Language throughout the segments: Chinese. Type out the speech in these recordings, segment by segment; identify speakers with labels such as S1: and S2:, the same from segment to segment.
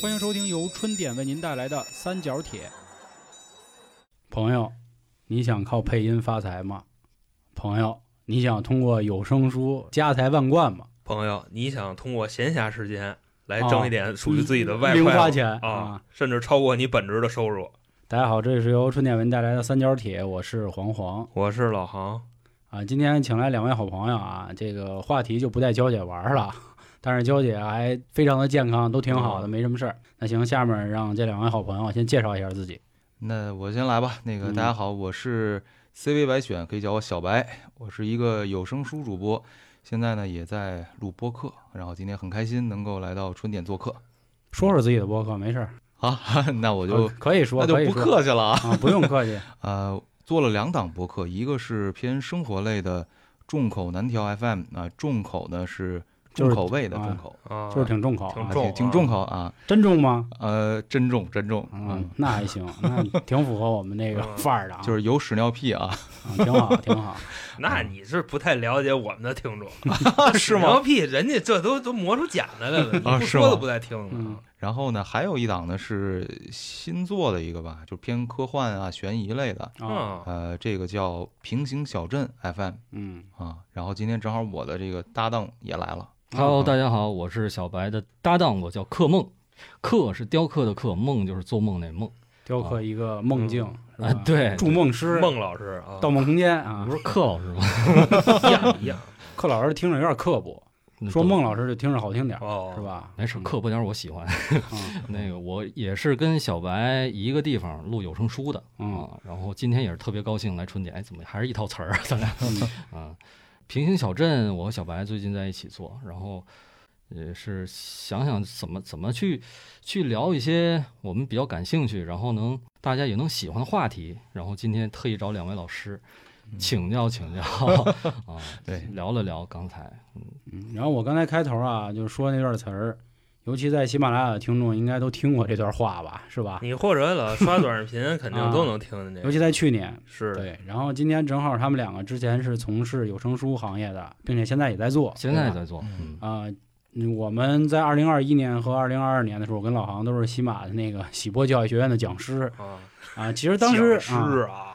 S1: 欢迎收听由春点为您带来的三角铁。朋友，你想靠配音发财吗？朋友，你想通过有声书家财万贯吗？
S2: 朋友，你想通过闲暇时间来挣一点属于自己的外
S1: 零花钱
S2: 啊，甚至超过你本职的收入。
S1: 大家好，这里是由春点为您带来的三角铁，我是黄黄
S2: 我是老航，
S1: 啊。今天请来两位好朋友啊，这个话题就不带娇姐玩了，但是娇姐还非常的健康，都挺好的，
S2: 嗯
S1: 没什么事儿。那行，下面让这两位好朋友先介绍一下自己。
S3: 那我先来吧。那个
S1: 嗯
S3: 大家好，我是 CV 白选，可以叫我小白。我是一个有声书主播，现在呢也在录播客。然后今天很开心能够来到春点做客。
S1: 说说自己的播客，没事儿，
S3: 啊，那我就
S1: 啊可以说，
S3: 那就不客气了啊。
S1: 啊，不用客气。
S3: 呃，做了两档播客，一个是偏生活类的众口难调 FM 啊，众口呢是重口味的
S1: 啊
S3: 重口，
S2: 啊，
S1: 就是挺重口
S2: 挺重
S3: 挺挺重口啊。
S1: 真重吗？
S3: 呃，真重真重，
S1: 嗯
S3: 嗯，，
S1: 那还行，那挺符合我们那个
S2: 嗯
S1: 范儿的啊，
S3: 就是有屎尿屁啊，
S1: 啊挺好，挺好。
S2: 那你是不太了解我们的听众，
S3: 是吗？
S2: 牛屁，人家这都都磨出茧子来了，不说都不带听
S1: 嗯
S2: 的。
S3: 然后呢，还有一档呢是新做的一个吧，就偏科幻啊、悬疑类的，
S1: 啊，
S2: 嗯，
S3: 呃，这个叫平行小镇 FM
S1: 嗯，
S3: 啊。然后今天正好我的这个搭档也来了
S4: ，Hello，
S1: 啊
S4: 大家好，我是小白的搭档，我叫克梦，克是雕刻的克，梦就是做梦那梦
S1: 雕刻一个梦境
S4: 啊，对，
S1: 筑梦师，
S2: 梦老师啊，
S1: 盗梦空间啊
S4: 不。是克老师吗？
S2: 一样一样
S1: 克老师听着有点刻薄，说孟老师就听着好听点儿，
S2: 哦，
S1: 是？吧？
S4: 没事，刻薄点儿我喜欢。
S1: 嗯
S4: 那个我也是跟小白一个地方录有声书的
S1: 嗯
S4: 啊，然后今天也是特别高兴来春节，哎，怎么还是一套词儿啊？咱俩
S1: 嗯
S4: 啊，平行小镇，我和小白最近在一起做，然后也是想想怎么怎么去去聊一些我们比较感兴趣，然后能大家也能喜欢的话题。然后今天特意找两位老师请教请教 啊，
S3: 对
S4: 聊了聊刚才，
S1: 嗯。然后我刚才开头啊，就说那段词儿，尤其在喜马拉雅的听众应该都听过这段话吧，是吧？
S2: 你或者老刷短视频，肯定都能听见这个。
S1: 尤其在去年，
S2: 是，
S1: 对。然后今天正好他们两个之前是从事有声书行业的，并且现在也在做，
S4: 现在也在做，
S3: 嗯
S4: 嗯，
S1: 啊、嗯我们在二零二一年和二零二二年的时候，我跟老航都是喜马的那个喜播教育学院的讲师
S2: 啊，
S1: 啊。其实当时
S2: 讲师
S1: 啊，
S2: 啊，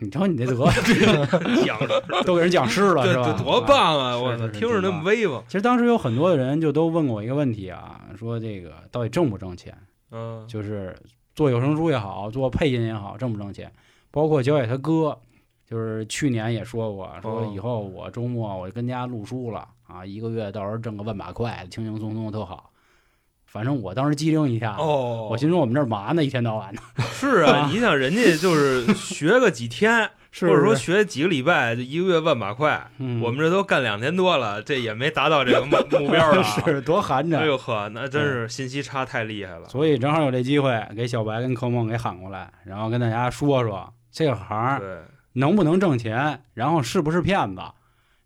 S1: 你瞧你这德，
S2: 讲，
S1: 都给人讲诗了，
S2: 这
S1: 是吧？
S2: 多棒啊！
S1: 啊
S2: 我操，听着那么威风。
S1: 其实当时有很多的人就都问过我一个问题啊，说这个到底挣不挣钱？
S2: 嗯，
S1: 就是做有声书也好，做配音也好，挣不挣钱？包括焦野他哥，就是去年也说过，说
S2: 哦
S1: 以后我周末我就跟家录书了啊，一个月到时候挣个万把块，轻轻松松特好。反正我当时机灵一下，
S2: 哦，
S1: 我心说我们这儿嘛呢，一天到晚的，
S2: 是啊，你想人家就是学个几天，
S1: 是
S2: 或者说学几个礼拜，就一个月万把块。
S1: 嗯
S2: 我们这都干两年多了，这也没达到这个目 目标了啊。
S1: 是多寒碜。
S2: 哎呦呵，那真是信息差太厉害了。
S1: 所以正好有这机会，给小白跟柯梦给喊过来，然后跟大家说说这个行
S2: 对，
S1: 能不能挣钱，然后是不是骗子，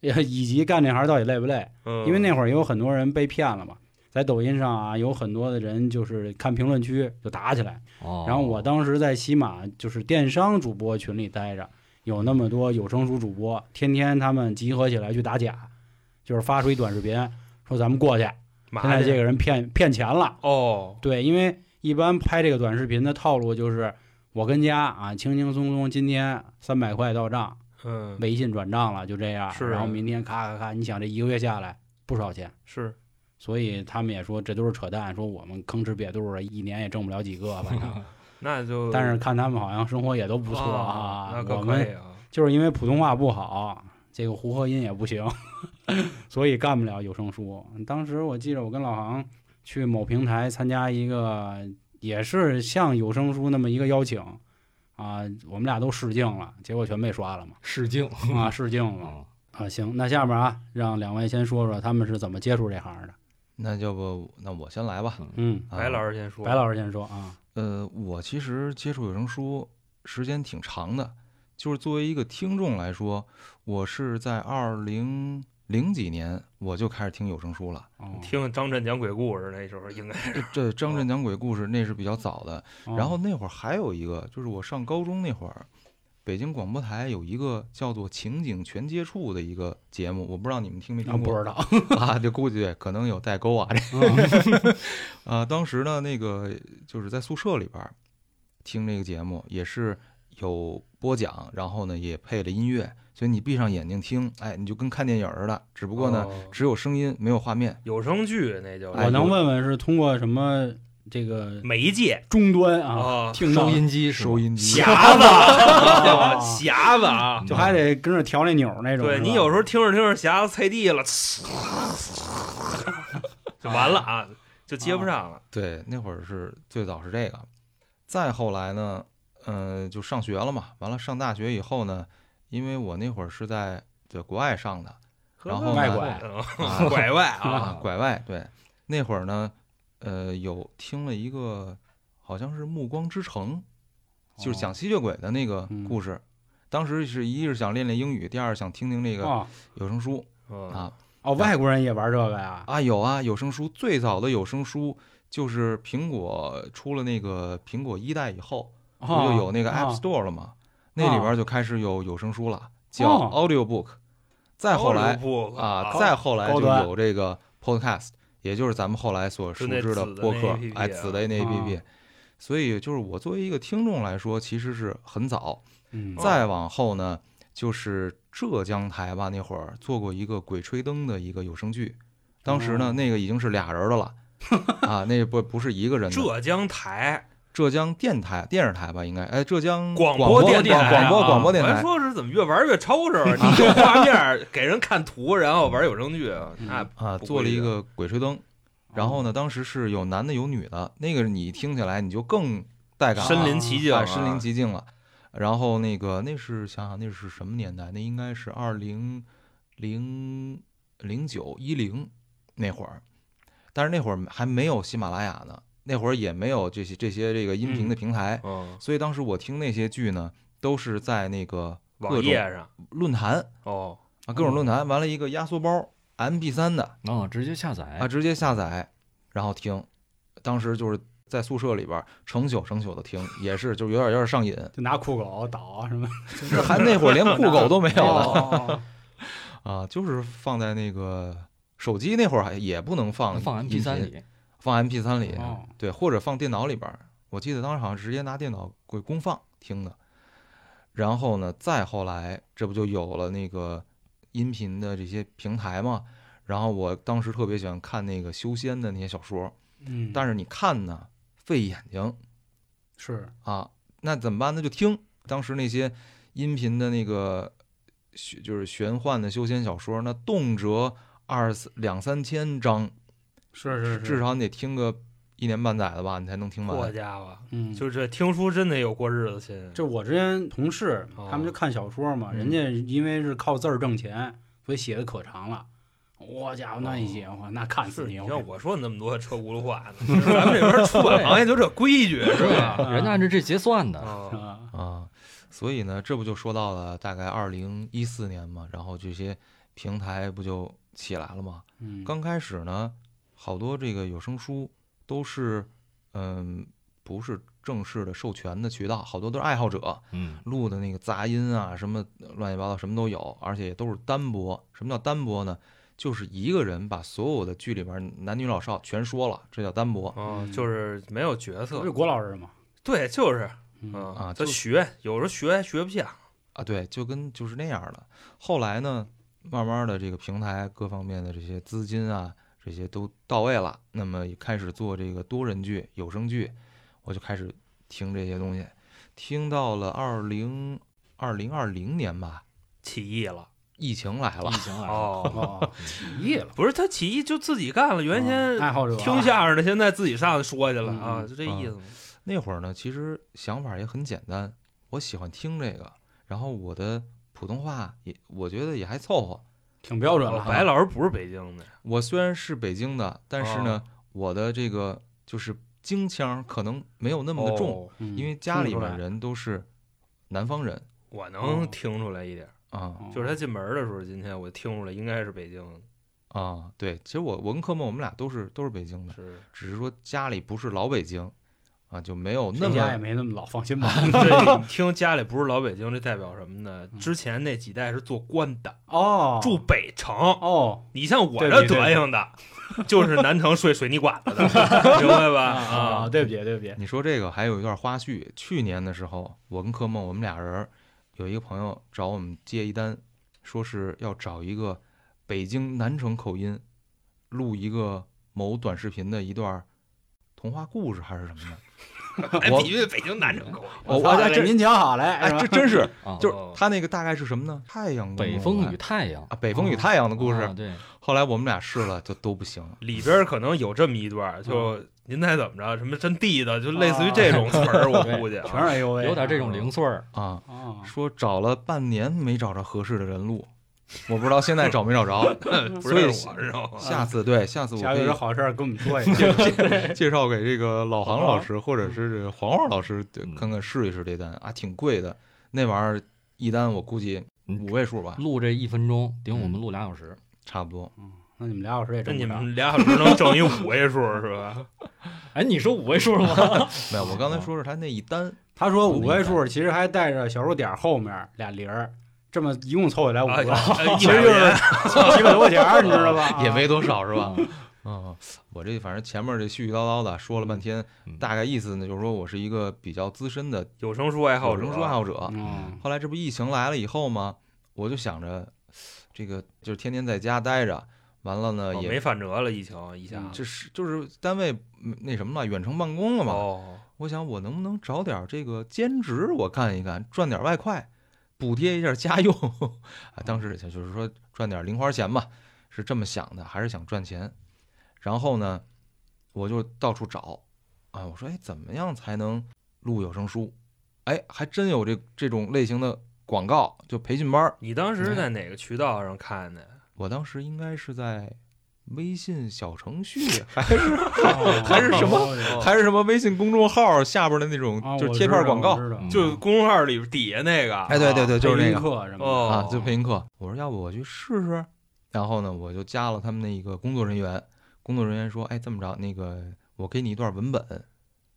S1: 也以及干这行到底累不累。
S2: 嗯，
S1: 因为那会儿也有很多人被骗了嘛，在抖音上啊，有很多的人就是看评论区就打起来。
S4: 哦，
S1: 然后我当时在喜马就是电商主播群里待着，有那么多有声书主播，天天他们集合起来去打假，就是发出一短视频说咱们过去，现在这个人骗骗钱了。
S2: 哦，
S1: 对，因为一般拍这个短视频的套路就是我跟家啊轻轻松松，今天三百块到账，
S2: 嗯，
S1: 微信转账了，就这样。
S2: 是啊
S1: 然后明天咔咔咔，你想这一个月下来不少钱。
S2: 是
S1: 所以他们也说这都是扯淡，说我们吭哧瘪肚的，一年也挣不了几个，反正。
S2: 那就
S1: 但是看他们好像生活也都不错
S2: 啊，
S1: 我们。就是因为普通话不好，这个胡和音也不行，所以干不了有声书。当时我记得我跟老航去某平台参加一个，也是像有声书那么一个邀请啊，我们俩都试镜了，结果全被刷了嘛，
S4: 试镜
S1: 啊，试镜了
S4: 啊，
S1: 啊。行，那下面啊，让两位先说说他们是怎么接触这行的。
S3: 那要不那我先来吧。
S1: 嗯，
S3: 啊
S2: 白老师先说，
S1: 白老师先说啊。
S3: 呃，我其实接触有声书时间挺长的，就是作为一个听众来说，我是在二零零几年我就开始听有声书了。
S1: 哦
S2: 听张震讲鬼故事那时候应该是
S3: 这张震讲鬼故事那是比较早的，
S1: 哦
S3: 然后那会儿还有一个，就是我上高中那会儿，北京广播台有一个叫做《情景全接触》的一个节目，我不知道你们听没
S1: 啊
S3: 听过
S1: 不知道，
S3: 啊？就估计可能有代沟啊。这
S1: 嗯
S3: 啊，当时呢，那个就是在宿舍里边儿听这个节目，也是有播讲，然后呢也配了音乐，所以你闭上眼睛听，哎，你就跟看电影似的，只不过呢、
S2: 哦
S3: 只有声音没有画面。
S2: 有声剧那就
S3: 哎
S1: 我能问问是通过什么这个
S2: 媒介
S1: 终端啊
S2: 哦
S1: 听
S4: 收音机是
S3: 收音机
S2: 匣子，
S1: 啊
S2: 匣子啊！
S1: 就还得跟着调那钮那种。
S2: 对你有时候听着听着匣子踩地了，就完了啊，就接不上了。
S3: 对，那会儿是最早是这个，再后来呢，嗯，就上学了嘛。完了上大学以后呢，因为我那会儿是在在国外上的，然后
S1: 外拐
S2: 嗯拐外
S3: 啊
S2: 啊，，
S3: 拐外对，那会儿呢，呃，有听了一个好像是《暮光之城》，就是讲吸血鬼的那个
S1: 嗯
S3: 故事。当时是一是想练练英语，第二想听听那个
S1: 哦
S3: 有声书
S2: 嗯
S3: 啊
S1: 哦，外国人也玩这个呀？
S3: 啊有啊有声书，最早的有声书就是苹果出了那个苹果一代以后，不就有那个 App
S1: 哦
S3: Store 了吗？那里边就开始有有声书了，叫
S1: 哦
S3: Audio Book。再后来啊，再后来就有这个 Podcast，也就是咱们后来所熟知的播客哎，
S2: 啊
S3: 紫的那 APP。所以就是我作为一个听众来说，其实是很早。
S1: 嗯，
S3: 再往后呢，就是浙江台吧，那会儿做过一个《鬼吹灯》的一个有声剧，当时呢，
S1: 哦
S3: 那个已经是俩人的了。啊，那不不是一个人的，
S2: 浙江台
S3: 浙江电台电视台吧，应该。哎，浙江
S2: 广
S3: 播
S2: 播电台
S3: 广播
S2: 啊。
S3: 广播电台，
S2: 说是怎么越玩越抽抽，你有画面给人看图，然后玩有声剧，那
S3: 啊，
S2: 不规矩
S3: 做了一个鬼吹灯，然后呢，当时是有男的有女的，那个你听起来你就更带感了，
S2: 身临其境啊，
S3: 啊身临其境了。然后那个那是想想那是什么年代？那应该是二零零零九一零那会儿，但是那会儿还没有喜马拉雅呢，那会儿也没有这些这些这个音频的平台，
S2: 嗯，
S3: 所以当时我听那些剧呢，都是在那个各种
S2: 网页上
S3: 论坛
S2: 哦，
S3: 啊，各种论坛，完了一个压缩包 MP 3的。
S4: 啊，直接下载
S3: 啊，直接下载，然后听。当时就是在宿舍里边儿成宿成宿的听，也是就有点有点上瘾。
S1: 就拿酷狗导啊什么
S3: 这还那会儿连酷狗都没有 啊，就是放在那个手机那会儿还也不能放
S4: 放
S3: 音
S4: MP 3
S3: 频，
S4: 里，
S3: 放 MP 三里，
S1: 哦
S3: 对，或者放电脑里边。我记得当时好像直接拿电脑给公放听的。然后呢，再后来这不就有了那个音频的这些平台嘛？然后我当时特别喜欢看那个修仙的那些小说，
S1: 嗯，
S3: 但是你看呢费眼睛
S1: 是
S3: 啊，那怎么办？那就听当时那些音频的那个玄就是玄幻的修仙小说，那动辄二三两三千章，
S1: 是是是，
S3: 至少你得听个一年半载的吧，你才能听
S2: 好
S3: 完。
S2: 家伙，
S1: 嗯，
S2: 就这听书真得有过日子心，
S1: 这我之前同事
S2: 哦
S1: 他们就看小说嘛，
S3: 嗯
S1: 人家因为是靠字儿挣钱，所以写的可长了。我家伙那一写，我那看死你！
S2: 是你像我说那么多车轱辘话呢，咱们这边出版行业就这规矩是吧？
S1: 啊
S4: 人家按照这结算的，
S2: 啊，
S3: 所以呢，这不就说到了大概二零一四年嘛，然后这些平台不就起来了吗？
S1: 嗯，
S3: 刚开始呢，好多这个有声书都是，嗯，不是正式的授权的渠道，好多都是爱好者
S4: 嗯，
S3: 录的那个杂音啊，什么乱七八糟什么都有，而且也都是单播。什么叫单播呢？就是一个人把所有的剧里边男女老少全说了，这叫单播
S2: 哦，就是没有角色
S1: 不是，郭老师吗？
S2: 对，就是，
S1: 嗯
S2: 嗯
S3: 啊
S2: 他学，有时候学还学不像，
S3: 啊，对，就跟就是那样的。后来呢，慢慢的这个平台各方面的这些资金啊，这些都到位了，那么也开始做这个多人剧、有声剧，我就开始听这些东西，听到了二零二零二零年吧，
S2: 起义了。
S3: 疫情来了
S4: 疫，情来了，
S2: 哦，
S1: 哦，起义了，
S2: 不是他起义就自己干了，原先
S1: 爱好者啊
S2: 听相声的，现在自己上去说去了
S1: 嗯
S2: 啊，
S1: 嗯
S2: 就这意思。
S3: 那会儿呢，其实想法也很简单，我喜欢听这个，然后我的普通话也我觉得也还凑合。
S1: 挺标准了
S2: 白老师不是北京的，
S3: 我虽然是北京的，但是呢，
S2: 哦
S3: 我的这个就是京腔可能没有那么的重。
S2: 哦
S1: 嗯，
S3: 因为家里面人都是南方人。
S2: 我能听出来一点，
S3: 啊
S1: 哦。
S2: 就是他进门的时候，今天我听出来应该是北京的，
S3: 啊，对，其实我我跟柯梦我们俩都是都是北京的，
S2: 是。
S3: 只是说家里不是老北京啊，就没有那
S1: 么家也
S3: 么
S1: 没那么老，放心吧。
S2: 这 你听家里不是老北京，这代表什么呢？
S1: 嗯
S2: 之前那几代是做官的，
S1: 哦，
S2: 住北城。
S1: 哦
S2: 你像我这德行的，就是南城睡水泥管子的，明白吧？
S1: 啊，对不起对不起，
S3: 你说这个还有一段花絮，去年的时候，我跟柯梦我们俩人儿有一个朋友找我们接一单，说是要找一个北京南城口音录一个某短视频的一段童话故事还是什么的。
S2: 哎，
S3: 我
S2: 必须得北京南城口音。
S3: 我我这
S1: 您讲好嘞，
S3: 哎这真是
S4: 啊，
S3: 就是
S2: 哦
S3: 他那个大概是什么呢？太阳
S4: 北风与太阳
S3: 啊，北风与太阳的故事。
S4: 啊对，
S3: 后来我们俩试了，就都不行。
S2: 里边可能有这么一段，就
S1: 嗯
S2: 您猜怎么着？什么真地的，就类似于这种词儿，我估计啊
S1: 全是哎呦喂，
S4: 有点这种零碎儿。
S3: 啊，
S1: 啊，
S3: 说找了半年没找着合适的人录，我不知道现在找没找着。
S2: 不
S3: 所以
S2: 是我，知道吗？
S3: 下次对，下次我可以
S1: 下次有这好事儿跟我们说一下。
S3: 介绍给这个老杭老师或者是这黄黄老师
S4: 嗯
S3: 看看试一试这单啊，挺贵的，那玩意儿一单我估计
S4: 嗯
S3: 五位数吧，
S4: 录这一分钟顶我们录俩小时，
S3: 差不多。
S1: 那你们俩小时也挣你。
S2: 们俩小时能挣一五位数是吧？
S4: 哎，你说五位数了吗？
S3: 没有，我刚才说是他那一单，
S1: 他说五位数，其实还带着小数点后面俩零儿，这么一共凑起来五
S2: 啊
S1: 个，
S2: 一
S1: 其实就是几百多块钱儿，你知道吧？
S3: 也没多少是吧？
S4: 啊
S3: 嗯，我这反正前面这絮絮叨叨的说了半天，
S4: 嗯
S3: 大概意思呢就是说我是一个比较资深的
S2: 有声书爱好者，
S3: 有声书爱好者。
S1: 嗯，
S3: 后来这不疫情来了以后吗，我就想着，这个就是天天在家待着，完了呢也
S2: 哦没反折了，疫情一下
S1: 嗯
S3: 这是就是单位嗯那什么了，远程办公了嘛。
S2: 哦，
S3: 我想我能不能找点这个兼职，我干一干，赚点外快，补贴一下家用 啊。当时就是说赚点零花钱嘛，是这么想的，还是想赚钱。然后呢，我就到处找啊，我说哎，怎么样才能录有声书？哎，还真有这这种类型的广告，就培训班。
S2: 你当时在哪个渠道上看的？
S3: 我当时应该是在微信小程序，还是还是什么
S2: 哦
S3: 还是什么微信公众号下边的那种
S1: 啊，
S3: 就是贴片广告
S2: 就公众号里底下那个，
S3: 哎对对对就是那个。
S1: 配音课什么的。
S2: 哦。
S3: 啊，就配音课。我说要不我去试试，然后呢，我就加了他们那个工作人员。工作人员说：“哎，这么着，那个我给你一段文本，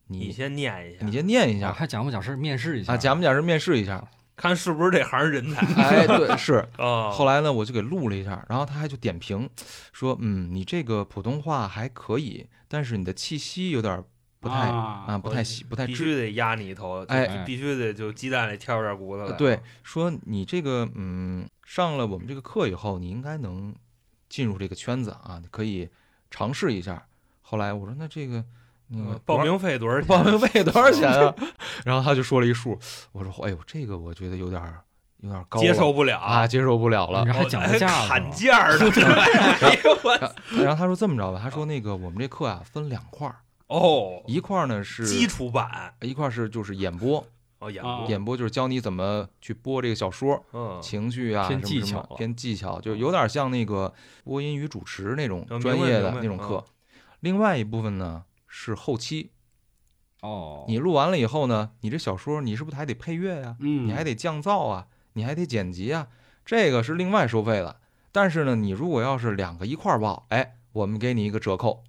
S3: 你
S2: 你先念一下，
S3: 你先念一
S4: 啊
S3: 下
S4: 还假模假式面试一下。
S3: 啊，假模假式面试一下。
S2: 看是不是这行人才。
S3: 哎，对，是。
S2: 哦，
S3: 后来呢，我就给录了一下，然后他还就点评说：嗯，你这个普通话还可以，但是你的气息有点不太啊，
S1: 啊，
S3: 不太喜，不太
S2: 必。须得压你一头，
S3: 哎
S2: 就必须得就鸡蛋里挑点骨头来。
S3: 对，说你这个嗯，上了我们这个课以后，你应该能进入这个圈子啊，你可以尝试一下。后来我说那这个
S2: 嗯，报名费多少钱？
S3: 报名费多少钱啊？然后他就说了一数，我说哎呦，这个我觉得有点儿有点高，
S2: 接受不了。
S3: 啊，接受不了了。
S4: 你。这还讲个价
S2: 还砍价儿呢，哎呦
S3: 然后他说这么着吧，他说那个我们这课啊分两块儿，
S2: 哦，
S3: 一块儿呢是
S2: 基础版。
S3: 一块儿是就是演播，
S2: 哦，演
S1: 啊。
S2: 播，
S3: 演播就是教你怎么去播这个小说，
S2: 嗯，
S3: 情绪啊，
S4: 偏
S3: 什么
S4: 技巧
S3: 偏技巧，就有点像那个播音与主持那种
S2: 哦
S3: 专业的那种课。另外一部分呢是后期，
S4: 哦，
S3: 你录完了以后呢，你这小说你是不是还得配乐呀、
S1: 嗯，
S3: 你还得降噪啊，你还得剪辑啊，这个是另外收费的。但是呢，你如果要是两个一块儿报，哎，我们给你一个折扣。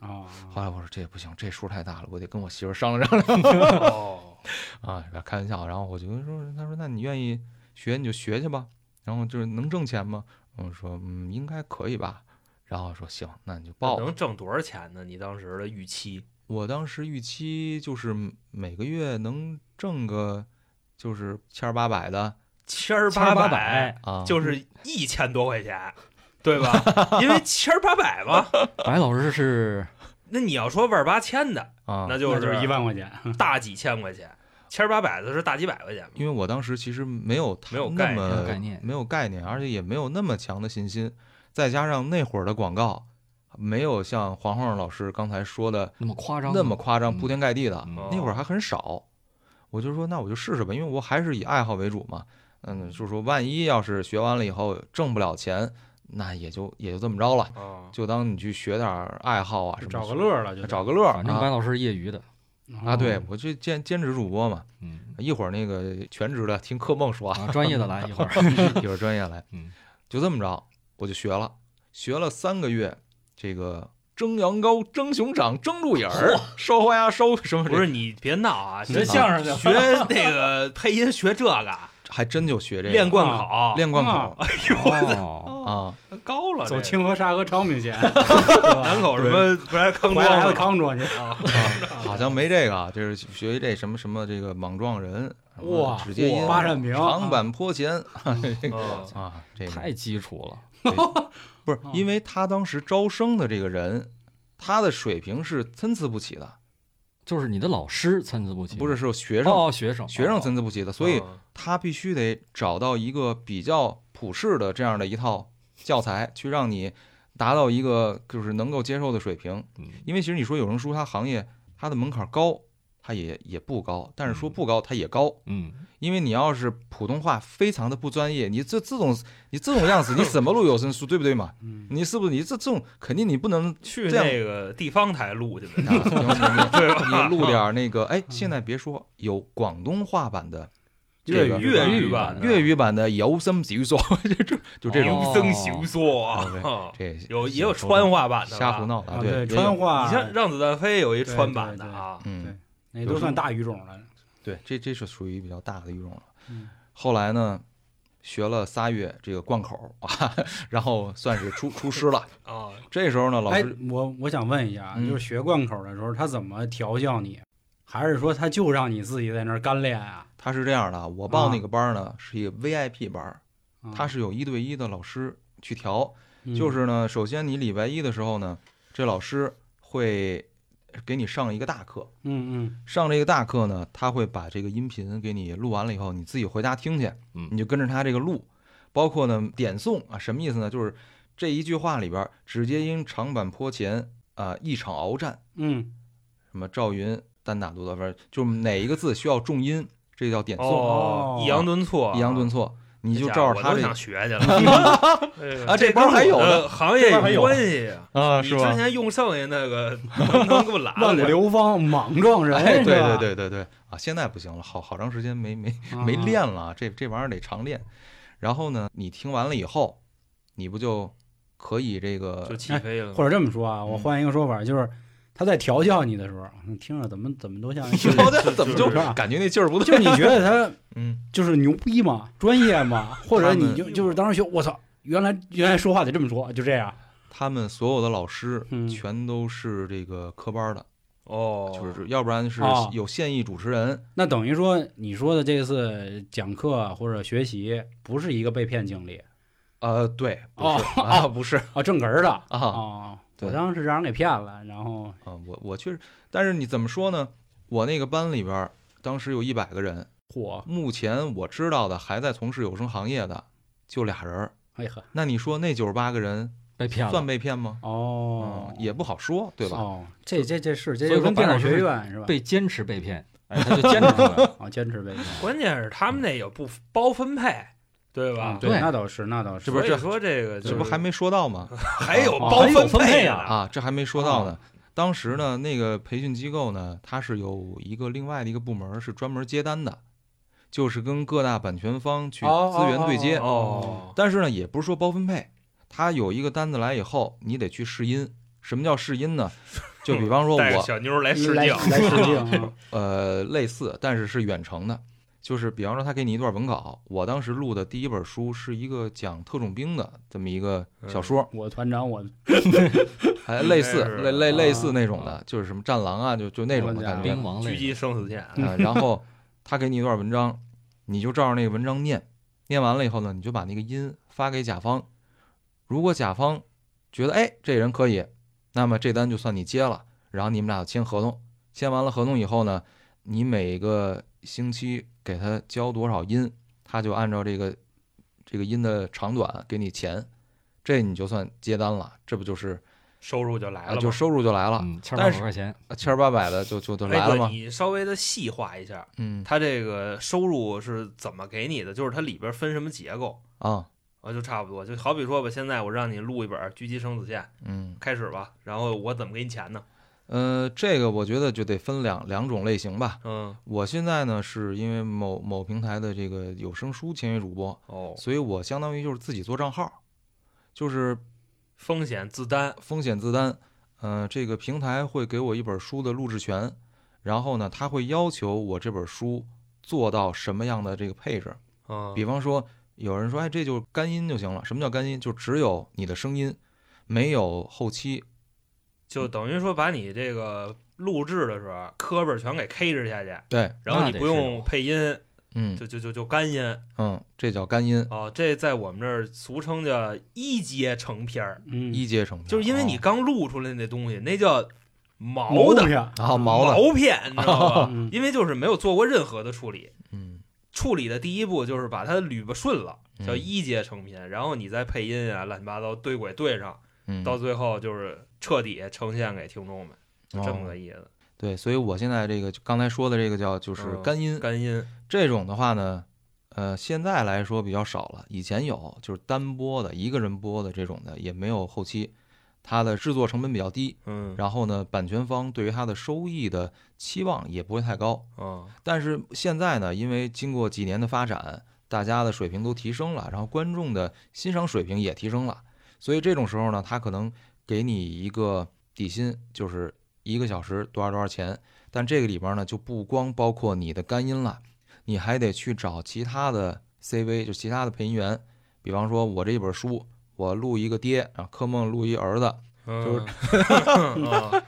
S1: 哦，
S3: 后来我说这不行，这数太大了，我得跟我媳妇商量商量
S2: 哦，
S3: 啊，开玩笑。然后我就说，他说那你愿意学你就学去吧，然后就是能挣钱吗？我说嗯，应该可以吧。然后说行，那你就报。
S2: 能挣多少钱呢？你当时的预期？
S3: 我当时预期就是每个月能挣个就是千儿八百的
S2: 千儿
S4: 千八
S2: 百
S4: 百，
S3: 啊，
S2: 就是一千多块钱，对吧？因为千儿八百嘛，
S4: 白老师是
S2: 那你要说万八千的，
S3: 啊，
S2: 那就
S1: 是一万块钱，
S2: 大几千块钱，千儿八百的是大几百块钱。
S3: 因为我当时其实没有
S2: 没有
S3: 那么
S4: 没有概念
S3: 没有概念，而且也没有那么强的信心，再加上那会儿的广告没有像黄黄老师刚才说的
S4: 那么夸张，
S3: 那么夸张、
S4: 嗯。
S3: 铺天盖地的，那会儿还很少。我就说那我就试试吧，因为我还是以爱好为主嘛。嗯，就是说万一要是学完了以后挣不了钱，那也就也就这么着了，
S2: 哦，
S3: 就当你去学点爱好啊什么，
S1: 找个乐了就
S3: 找个乐儿
S4: 反正白
S3: 啊
S4: 老师是业余的，
S3: 啊！对，我就兼兼职主播嘛，
S4: 嗯。
S3: 一会儿那个全职的听柯梦说，
S4: 啊，专业的来 一会儿，
S3: 一会儿专业来，
S4: 嗯，
S3: 就这么着，我就学了，学了三个月，这个蒸羊羔、蒸熊掌、蒸鹿眼儿、烧花鸭、烧什么？
S2: 不是你别闹啊，
S4: 学相声去
S2: 学 那个配音学这个，
S3: 还真就学这个
S2: 练贯口，
S3: 练贯口
S2: 哎呦，
S4: 哦，
S3: 啊。
S2: 高了，
S1: 走清河沙河昌平线，
S2: 南口什么不来康
S1: 回来还有
S2: 庄
S1: 康庄去。
S2: 啊？
S3: 好像没这个啊，这是学一这什么什么这个莽撞人，
S1: 哇
S3: 直接音、
S1: 八扇屏
S3: 长坂坡前
S2: 嗯
S3: 啊，这个
S4: 太基础了。
S3: 不是因为他当时招生的这个人，他的水平是参差不齐的，
S4: 就是你的老师参差不齐，
S3: 不是是学生。
S4: 哦，学生。
S3: 学生
S4: 哦。
S3: 参差不齐的，所以
S2: 嗯
S3: 他必须得找到一个比较普适的这样的一套教材，去让你达到一个就是能够接受的水平。
S4: 嗯。
S3: 因为其实你说有声书它行业它的门槛高，它也也不高，但是说不高它也高。
S4: 嗯，
S3: 因为你要是普通话非常的不专业，你这这种你这种样子，你怎么录有声书，对不对嘛？
S1: 嗯，
S3: 你是不是你这这种肯定你不能
S2: 去那个地方台录去的，
S3: 啊，你
S2: 对吧？
S3: 你你录点那个，哎，现在别说有广东话版的
S1: 粤
S3: 这个
S2: 粤
S1: 语
S2: 语版的
S3: 粤语版的有声小说，就就就这种
S4: 哦
S2: 生行说
S3: 这
S2: 有也有川话版的，
S3: 瞎胡闹
S1: 啊，
S3: 对
S1: 川话，
S2: 你像让子弹飞有一川版的啊，
S1: 对
S3: 嗯，
S1: 那都算大语种了。
S3: 对，这这是属于比较大的语种了。
S1: 嗯
S3: 后来呢，学了仨月这个贯口啊，然后算是出出师了。
S2: 啊，
S3: 这时候呢，老
S1: 哎
S3: 师，
S1: 我我想问一下，
S3: 嗯
S1: 就是学贯口的时候，他怎么调教你？还是说他就让你自己在那儿干练啊？
S3: 他是这样的，我报
S1: 啊
S3: 那个班儿呢是一个 VIP 班他是有一对一的老师去调。
S1: 嗯
S3: 就是呢，首先你礼拜一的时候呢，这老师会给你上一个大课，
S1: 嗯嗯。
S3: 上这个大课呢，他会把这个音频给你录完了以后，你自己回家听去，
S4: 嗯。
S3: 你就跟着他这个录，包括呢点诵啊，什么意思呢？就是这一句话里边儿，只接因长坂坡前啊、一场鏖战，
S1: 嗯。
S3: 什么赵云单打独斗，反正就哪一个字需要重音，这叫点诵，
S1: 哦。
S2: 抑扬顿挫，
S3: 抑扬顿挫，你就照着他
S2: 想学去了
S3: 啊这班儿还有
S2: 行业关系啊。
S3: 啊，
S2: 你之前用剩下那个 能不能给我拉
S1: 万古
S2: 了？
S1: 流芳，莽撞人，
S3: 哎，对对对对对啊！现在不行了，好好长时间没没
S1: 啊
S3: 没练了，这这玩意儿得常练。然后呢，你听完了以后，你不就可以这
S2: 就
S3: 个
S2: 起飞了。
S1: 或者这么说啊，我
S3: 嗯
S1: 换一个说法，就是他在调教你的时候，听着怎么怎么都像
S3: 调教怎么就是感觉那劲儿不对？
S1: 就你觉得他
S3: 嗯，
S1: 就是牛逼吗？专业吗？或者你就就是当时学，我操，原来原来说话得这么说，就这样。
S3: 他们所有的老师
S1: 嗯。
S3: 全都是这个科班的，
S2: 哦，
S3: 就是要不然是
S1: 哦。
S3: 有现役主持人，
S1: 那等于说，你说的这次讲课或者学习，不是一个被骗经历？
S3: 呃，对，不
S1: 哦
S3: 是啊，不是。
S1: 啊，正根儿的。
S3: 啊。
S1: 哦。
S3: 对
S1: 我当时让人给骗了，然后
S3: 啊，我我确实，但是你怎么说呢？我那个班里边儿当时有一百个人，
S1: 嚯，
S3: 目前我知道的还在从事有声行业的就俩人儿。
S1: 哎呵，
S3: 那你说那九十八个人
S4: 被骗了
S3: 算。被骗吗？
S1: 哦
S3: 嗯，，也不好说，对吧？
S1: 哦，这这这是这跟电脑学院是吧？
S4: 被坚持被骗，哎，他就坚持出来了。
S1: 啊，坚持被骗。
S2: 关键是他们那有不包分配，对吧？
S1: 对，
S4: 对
S1: 那倒是，那倒是。
S3: 这不是
S2: 所以说这个
S3: 这不还没说到吗？
S2: 还有
S1: 哦
S2: 包
S4: 分
S2: 配
S4: 配啊
S2: 呢
S3: 啊，这还没说到呢。当时呢，那个培训机构呢，它是有一个另外的一个部门是专门接单的，就是跟各大版权方去
S1: 哦
S3: 资源对接。
S2: 哦，
S3: 但是呢，也不是说包分配，它有一个单子来以后，你得去试音。什么叫试音呢？就比方说 我
S2: 小妞来试镜，
S1: 来试镜啊，
S3: 呃类似，但是是远程的。就是比方说，他给你一段文稿，我当时录的第一本书是一个讲特种兵的这么一个小说，
S1: 我团长，我
S3: 还类似类类类似
S1: 啊
S3: 那种的，就是什么战狼啊，就就那种的感觉
S4: 兵。王
S2: 狙击生死线，
S3: 啊，然后他给你一段文章，你就照着那个文章念，念完了以后呢，你就把那个音发给甲方。如果甲方觉得哎这人可以，那么这单就算你接了，然后你们俩就签合同。签完了合同以后呢，你每个星期给他交多少音，他就按照这个这个音的长短给你钱，这你就算接单了，这不就是
S2: 收入就来了
S3: 就收入就来了，
S4: 嗯，千八百块钱，
S3: 千儿八百的就就就来了吗？
S2: 你稍微的细化一下，
S3: 嗯
S2: 他这个收入是怎么给你的？就是它里边分什么结构
S3: 啊
S2: 啊？就差不多，就好比说吧，现在我让你录一本《狙击生死线》，
S3: 嗯。
S2: 开始吧，然后我怎么给你钱呢？
S3: 呃，这个我觉得就得分两两种类型吧。
S2: 嗯，
S3: 我现在呢是因为某某平台的这个有声书签约主播，
S2: 哦，
S3: 所以我相当于就是自己做账号，就是
S2: 风险自担，
S3: 风险自担。呃，这个平台会给我一本书的录制权，然后呢，他会要求我这本书做到什么样的这个配置。
S2: 啊，
S3: 比方说，有人说，哎，这就是干音就行了。什么叫干音？就只有你的声音，没有后期。
S2: 就等于说把你这个录制的时候磕巴全给 K 制下去，
S3: 对，
S2: 然后你不用配音，
S3: 嗯。
S2: 就就就就干音。
S3: 嗯，这叫干音，
S2: 哦，这在我们这儿俗称叫一阶成片儿，
S1: 嗯，
S3: 一阶成片。
S2: 就是因为你
S3: 哦。
S2: 刚录出来那东西，那叫毛
S1: 毛
S2: 的，
S3: 啊毛的，
S2: 毛片，你知道吧？
S1: 嗯。
S2: 因为就是没有做过任何的处理，
S3: 嗯，
S2: 处理的第一步就是把它捋巴顺了，叫
S3: 嗯。
S2: 一阶成片，然后你再配音啊，乱七八糟对轨对上，
S3: 嗯，
S2: 到最后就是彻底呈现给听众们，就这么
S3: 哦
S2: 个意思。
S3: 对，所以我现在这个刚才说的这个叫就是
S2: 嗯
S3: 干音，
S2: 干音，
S3: 这种的话呢，呃，现在来说比较少了，以前有就是单播的，一个人播的这种的，也没有后期，它的制作成本比较低，
S2: 嗯，
S3: 然后呢，版权方对于它的收益的期望也不会太高。
S2: 嗯，
S3: 但是现在呢，因为经过几年的发展，大家的水平都提升了，然后观众的欣赏水平也提升了，所以这种时候呢，他可能给你一个底薪，就是一个小时多少多少钱。但这个里边呢，就不光包括你的干音了，你还得去找其他的 CV，就其他的配音员。比方说，我这一本书，我录一个爹，然后柯梦录一儿子，
S2: 就是 啊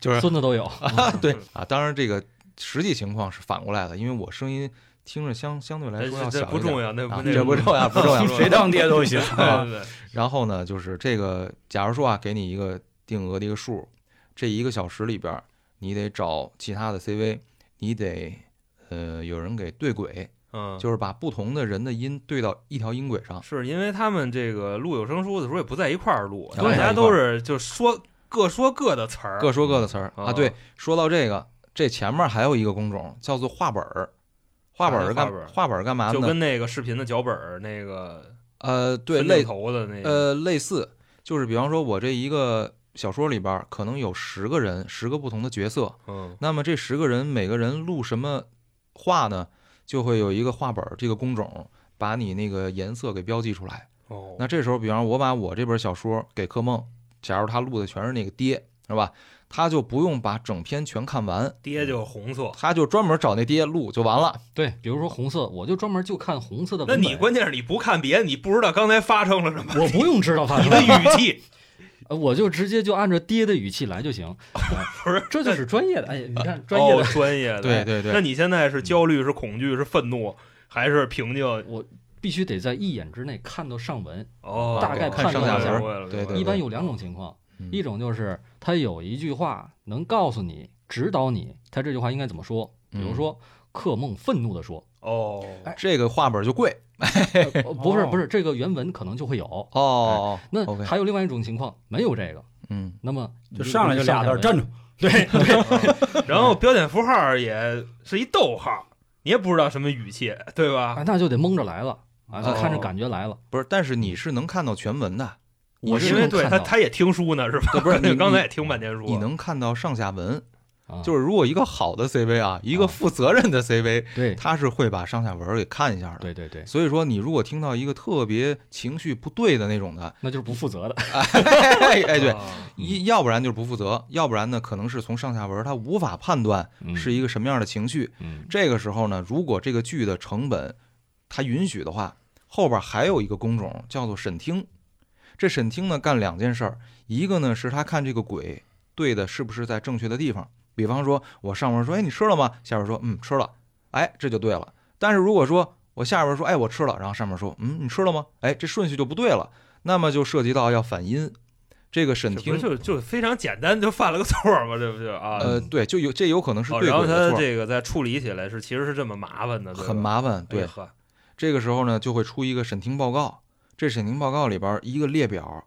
S3: 就是
S4: 孙子都有。
S3: 对啊。当然，这个实际情况是反过来的，因为我声音听着相相对来说要
S2: 这
S3: 小
S2: 不重要，那
S3: 啊
S2: 不那
S3: 这不重要，不重要。
S1: 谁当爹都行。
S2: 对对对，
S3: 然后呢，就是这个，假如说啊，给你一个定额的一个数，这一个小时里边，你得找其他的 CV，你得呃有人给对轨，
S2: 嗯，
S3: 就是把不同的人的音对到一条音轨上。
S2: 是因为他们这个录有声书的时候也不在一块儿录，
S3: 对
S2: 大家都是就说各说各的词儿，
S3: 各说各的词儿
S2: 哦
S3: 啊。对，说到这个，这前面还有一个工种叫做画本儿，画本儿干
S2: 画本儿
S3: 干嘛呢？
S2: 就跟那个视频的脚本儿那个
S3: 呃，对，类
S2: 头的那个，
S3: 呃类似，就是比方说我这一个小说里边儿可能有十个人，十个不同的角色，
S2: 嗯
S3: 那么这十个人每个人录什么画呢？就会有一个画本儿这个工种，把你那个颜色给标记出来。
S2: 哦，
S3: 那这时候，比方我把我这本小说给柯梦，假如他录的全是那个爹，是吧？他就不用把整篇全看完，
S2: 爹就是红色。
S3: 他就专门找那爹录就完了。
S4: 对，比如说红色，我就专门就看红色的
S2: 那。你关键是你不看别的，你不知道刚才发生了什么，
S4: 我不用知道发
S2: 你
S4: 生
S2: 的
S4: 什么
S2: 语气
S4: 呃我就直接就按照爹的语气来就行。
S2: 不是
S4: 这就是专业的。哎，你看专业的
S2: 哦，专业的。
S3: 对对对
S2: 那你现在是焦虑、是恐惧、是愤怒，还是平静？
S4: 我必须得在一眼之内看到上文。
S2: 哦，
S4: 大概
S3: 看上下文
S2: 了
S3: 对对
S4: 一般有两种情况，
S3: 嗯
S4: 一种就是他有一句话能告诉你、指导你，他这句话应该怎么说。比如说，克梦愤怒地说
S2: 哦，
S3: 这个画本儿就贵
S4: 呃：“不 是
S1: 哦
S4: 不是，这个原文可能就会有。
S3: 哦。
S4: 那还有另外一种情况，没有这个，
S3: 嗯，
S4: 那么
S1: 就上来就俩字站住，
S2: 然后标点符号也是一逗号，你也不知道什么语气，对吧？
S4: 啊，那就得蒙着来了啊，就看着
S2: 哦
S4: 感觉来了。
S3: 不是，但是你是能看到全文的，
S4: 我是
S2: 因为对他他也听书呢，是吧？
S3: 不是 你
S2: 刚才也听半天书，
S3: 你能看到上下文。
S4: 啊，
S3: 就是如果一个好的 CV 啊，一个负责任的 CV，
S4: 对
S3: 他是会把上下文儿给看一下的。
S4: 对对对，
S3: 所以说，你如果听到一个特别情绪不对的那种的，
S4: 那就是不负责的。
S3: 哎哎对，
S2: 啊
S3: 一要不然就是不负责，要不然呢，可能是从上下文儿他无法判断
S4: 嗯
S3: 是一个什么样的情绪。
S4: 嗯
S3: 这个时候呢，如果这个剧的成本他允许的话，后边还有一个工种叫做审听。这审听呢干两件事儿，一个呢是他看这个鬼对的是不是在正确的地方。比方说，我上面说，哎，你吃了吗？下边说，嗯，吃了，哎，这就对了。但是如果说我下边说，哎，我吃了，然后上面说，嗯，你吃了吗？哎，这顺序就不对了，那么就涉及到要反音。这个审听
S2: 就就非常简单，就犯了个错儿嘛，这不就啊？
S3: 呃，对，就有这有可能是
S2: 哦，
S3: 对
S2: 然后他这个在处理起来是其实是这么麻烦的，
S3: 很麻烦。对这个时候呢，就会出一个审听报告。这审庭报告里边一个列表，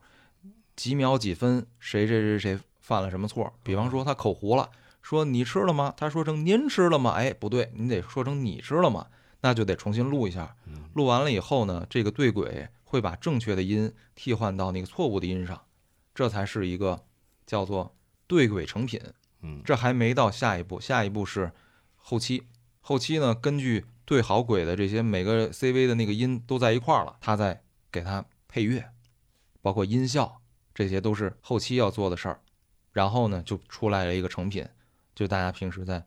S3: 几秒几分，谁谁谁谁犯了什么错？比方说他口糊了，说你吃了吗？他说成您吃了吗？哎，不对，你得说成你吃了吗？那就得重新录一下。
S4: 嗯
S3: 录完了以后呢，这个对轨会把正确的音替换到那个错误的音上，这才是一个叫做对轨成品。
S4: 嗯，
S3: 这还没到下一步，下一步是后期。后期呢，根据对好轨的这些每个 CV 的那个音都在一块儿了，它再给它配乐，包括音效，这些都是后期要做的事儿。然后呢就出来了一个成品，就大家平时在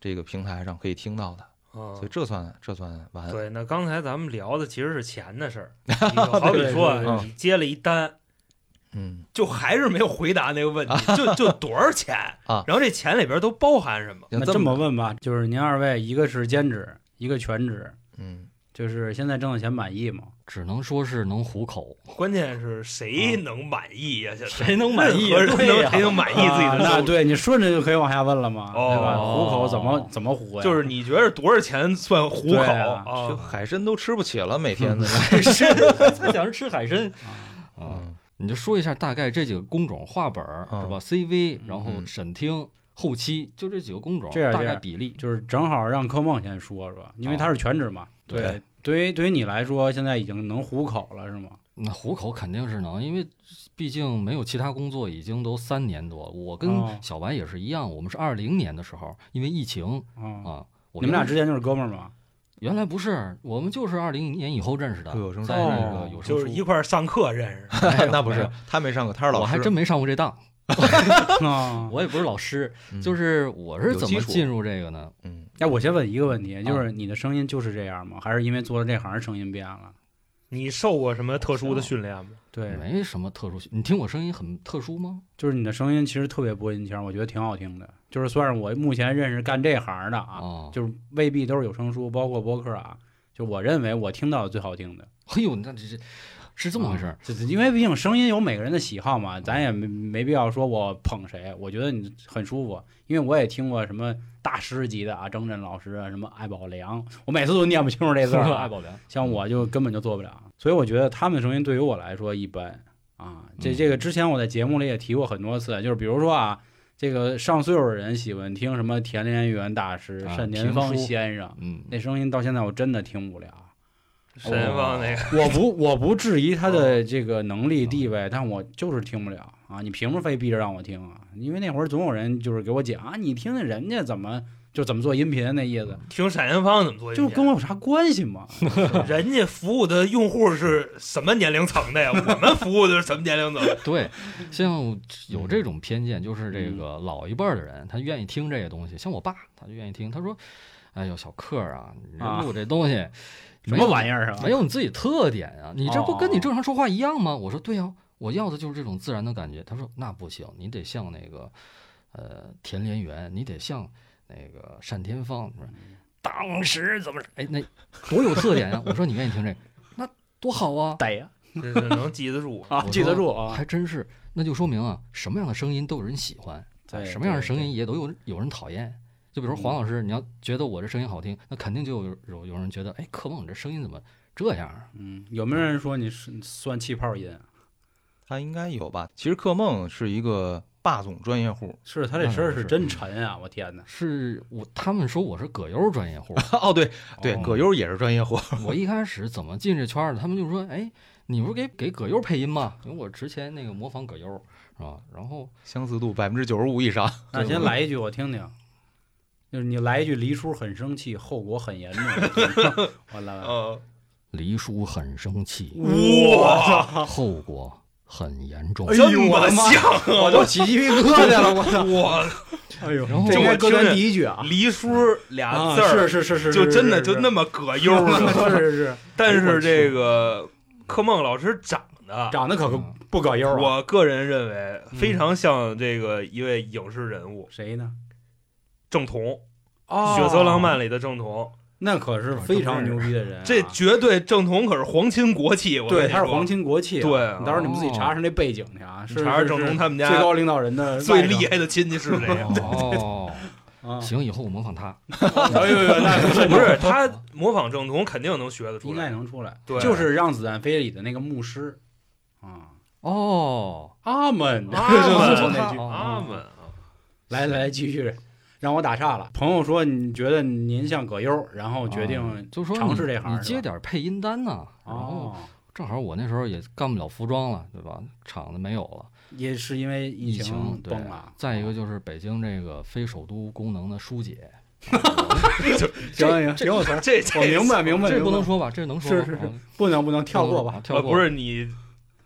S3: 这个平台上可以听到的，
S2: 啊
S3: 所以这算这算完。
S2: 对，那刚才咱们聊的其实是钱的事儿，你就好比说你接了一单，
S3: 嗯，
S2: 就还是没有回答那个问题，就就多少钱
S3: 啊
S2: 然后这钱里边都包含什么？
S1: 那这么问吧，就是您二位一个是兼职，一个全职，
S3: 嗯，
S1: 就是现在挣的钱满意吗？
S4: 只能说是能糊口。
S2: 关键是谁能满意呀？现在
S4: 谁能满意
S2: 谁能满意自己
S1: 啊那
S2: 的收入？
S1: 对你顺着就可以往下问了嘛，
S2: 哦
S1: 对吧？糊口怎么怎么糊呀？
S2: 就是你觉得多少钱算糊口
S1: 啊
S3: 就
S2: 啊？
S3: 海参都吃不起了，每天的。
S4: 海参，他想着吃海参
S1: 啊
S4: 你就说一下大概这几个工种，画本儿
S3: 嗯
S4: 是吧？CV，然后
S3: 嗯
S4: 审听、后期，就这几个工种，
S1: 这样这样
S4: 大概比例。
S1: 就是正好让柯梦先说说，因为他是全职嘛。
S3: 对
S1: 对，于对于你来说，现在已经能糊口了是吗？
S4: 那糊口肯定是能，因为毕竟没有其他工作，已经都三年多了。我
S1: 哦
S4: 跟小白也是一样，我们是二零年的时候，因为疫情
S1: 啊，
S4: 啊，我
S1: 你们俩之间就是哥们儿吗？
S4: 原来不是，我们就是二零年以后认识的
S3: 有声，书
S4: 在那
S1: 哦
S4: 个有声
S2: 就是一块儿上课认识，
S3: 那不是他没上过，他是老师。
S4: 我还真没上过这当，
S1: 啊，
S4: 我也不是老师，
S3: 嗯
S4: 就是我是怎么进入这个呢？
S3: 嗯，
S1: 哎，我先问一个问题，
S4: 啊
S1: 就是你的声音就是这样吗？还是因为做了这行声音变了？
S2: 你受过什么特殊的训练吗？
S1: 对，
S4: 没什么特殊，你听我声音很特殊吗？
S1: 就是你的声音其实特别播音腔，我觉得挺好听的。就是算是我目前认识干这行的啊，
S4: 哦，
S1: 就是未必都是有声书，包括播客啊。就我认为我听到的最好听的，
S4: 嘿呦，那这这是这么回事
S1: 因为毕竟声音有每个人的喜好嘛，咱也没没必要说我捧谁。我觉得你很舒服，因为我也听过什么大师级的啊，张震老师啊，什么艾宝良，我每次都念不清楚这字儿 啊，
S4: 爱宝良，
S1: 像我就根本就做不了。所以我觉得他们的声音对于我来说一般啊。这
S4: 嗯
S1: 这个之前我在节目里也提过很多次，就是比如说啊，这个上岁数的人喜欢听什么田连元大师、
S4: 啊
S1: 单田芳先生，
S4: 嗯，
S1: 那声音到现在我真的听不了。
S2: 沈元芳那个，
S1: 我不我不质疑他的这个能力地位，但我就是听不了啊！你凭什么非逼着让我听啊？因为那会儿总有人就是给我讲啊，你听听人家怎么就怎么做音频那意思，
S2: 听沈元芳怎么做音频？
S1: 就跟我有啥关系吗？
S2: 人家服务的用户是什么年龄层的呀？我们服务的是什么年龄层？
S4: 对，像有这种偏见，就是
S1: 嗯
S4: 这个老一辈儿的人，他愿意听这些东西。像我爸，他就愿意听。他说：“哎呦，小克儿啊，你录这东西
S1: 什么玩意儿啊？
S4: 没有你自己特点啊，你这不跟你
S1: 哦
S4: 正常说话一样吗？”我说：“对呀、我要的就是这种自然的感觉。”他说：“那不行，你得像那个呃田连元，你得像那个单田芳。”：“当时怎么？哎，那多有特点啊！” 我说：“你愿意听这个，那多好啊！”
S1: 逮呀
S2: 能记得住。
S1: 啊，记得住啊！
S4: 还真是，那就说明啊，什么样的声音都有人喜欢，
S1: 对
S4: 什么样的声音也都有有人讨厌。就比如说黄老师，你要觉得我这声音好听，那肯定就有有有人觉得，哎，柯梦你这声音怎么这样啊？
S1: 嗯，有没有人说你是算气泡音啊？
S3: 他应该有吧？其实克梦是一个霸总专业户。
S1: 是他这声儿是真沉啊！我天哪！
S4: 是我他们说我是葛优专业户，
S3: 哦，对对，
S4: 哦
S3: 葛优也是专业户。
S4: 我一开始怎么进这圈的？他们就说，哎，你不是给给葛优配音吗？因为我之前那个模仿葛优是吧？然后
S3: 相似度百分之九十五以上。
S1: 那先来一句我听听，就是你来一句黎叔很生气，后果很严重。完了，
S2: 呃，
S4: 黎叔很生气，
S2: 哇，
S4: 后果很严重。
S1: 哎呦我的妈！我都起鸡皮疙瘩了，我操！
S2: 我
S1: 哎呦，这应该搁第一句啊。
S2: 黎叔俩
S1: 啊，
S2: 字儿，
S1: 是是是是，
S2: 就真的就那么葛优了。
S1: 是是是，
S2: 但是这个柯梦老师长得，
S1: 长得可不不葛优啊。
S2: 我个人认为非常像这个一位影视人物
S1: 谁呢？
S2: 郑彤，
S1: 哦《
S2: 血色浪漫》里的正统，
S1: 那可是非常牛逼的人啊。
S2: 这绝对正统可是皇亲国戚。我跟
S1: 对，
S2: 你说
S1: 他是皇亲国戚啊。
S2: 对
S1: 到时候你们自己查查那背景去啊。是
S2: 查查郑
S1: 是是
S2: 彤他们家
S1: 最高领导人的
S2: 最厉害的亲戚是谁？
S4: 哦，
S1: 啊。
S4: 行，以后我模仿他。
S1: 哎呦呦，那 可
S2: 不是他模仿正统，肯定能学得出来
S1: 应该
S2: 来。
S1: 能出来。
S2: 对
S1: 就是《让子弹飞》里的那个牧师啊，
S4: 哦，
S1: 阿门，
S2: 阿门阿门啊！
S1: 来来来，继续，让我打岔了。朋友说你觉得您像葛优，然后决定
S4: 啊就说
S1: 尝试这行
S4: 你接点配音单呢。然后
S1: 哦，
S4: 正好我那时候也干不了服装了，对吧？厂子没有了，
S1: 也是因为
S4: 疫
S1: 情
S4: 对
S1: 崩了。
S4: 再一个就是北京这个非首都功能的疏解，
S1: 行行行，我
S2: 这
S1: 我明白明白，
S4: 这不能说吧？这能说吗
S1: 是是是
S4: 啊
S1: 不能不能跳过吧
S4: 啊？跳过
S2: 呃不是你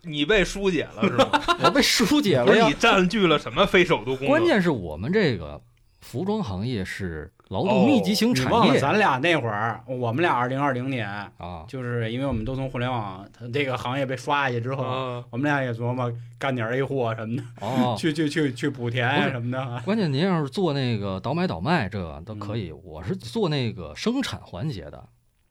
S2: 你被疏解了是吗？
S4: 我被疏解了呀
S2: 你。占据了什么非首都功能？
S4: 关键是我们这个服装行业是劳动密集型产业
S1: 忘了咱俩那会儿，我们俩二零二零年，
S4: 啊，
S1: 就是因为我们都从互联网这个行业被刷下去之后，
S2: 啊，
S1: 我们俩也琢磨干点 A 货什么的，
S4: 哦，
S1: 去去去去补田什么的。
S4: 关键您要是做那个倒买倒卖，这个都可以。
S1: 嗯
S4: 我是做那个生产环节的，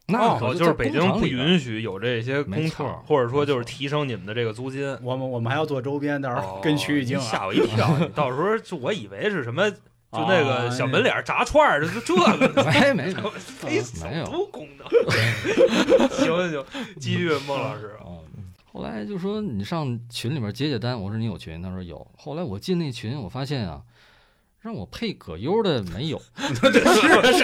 S4: 那
S1: 哦
S4: 可
S2: 哦，就是北京不允许有这些工
S4: 没错
S2: 厂，或者说就是提升你们的这个租金。
S1: 我们我们还要做周边，到时候跟区域经啊，
S2: 哦吓我一跳，到时候就我以为是什么，就那个小门脸炸串儿，就就这个
S4: 没没有。
S2: 非首
S4: 没有
S2: 都功能。行行行，继续孟老师。
S4: 哦，后来就说你上群里面接接单，我说你有群，他说有。后来我进那群，我发现啊，让我配葛优的没有，
S2: 全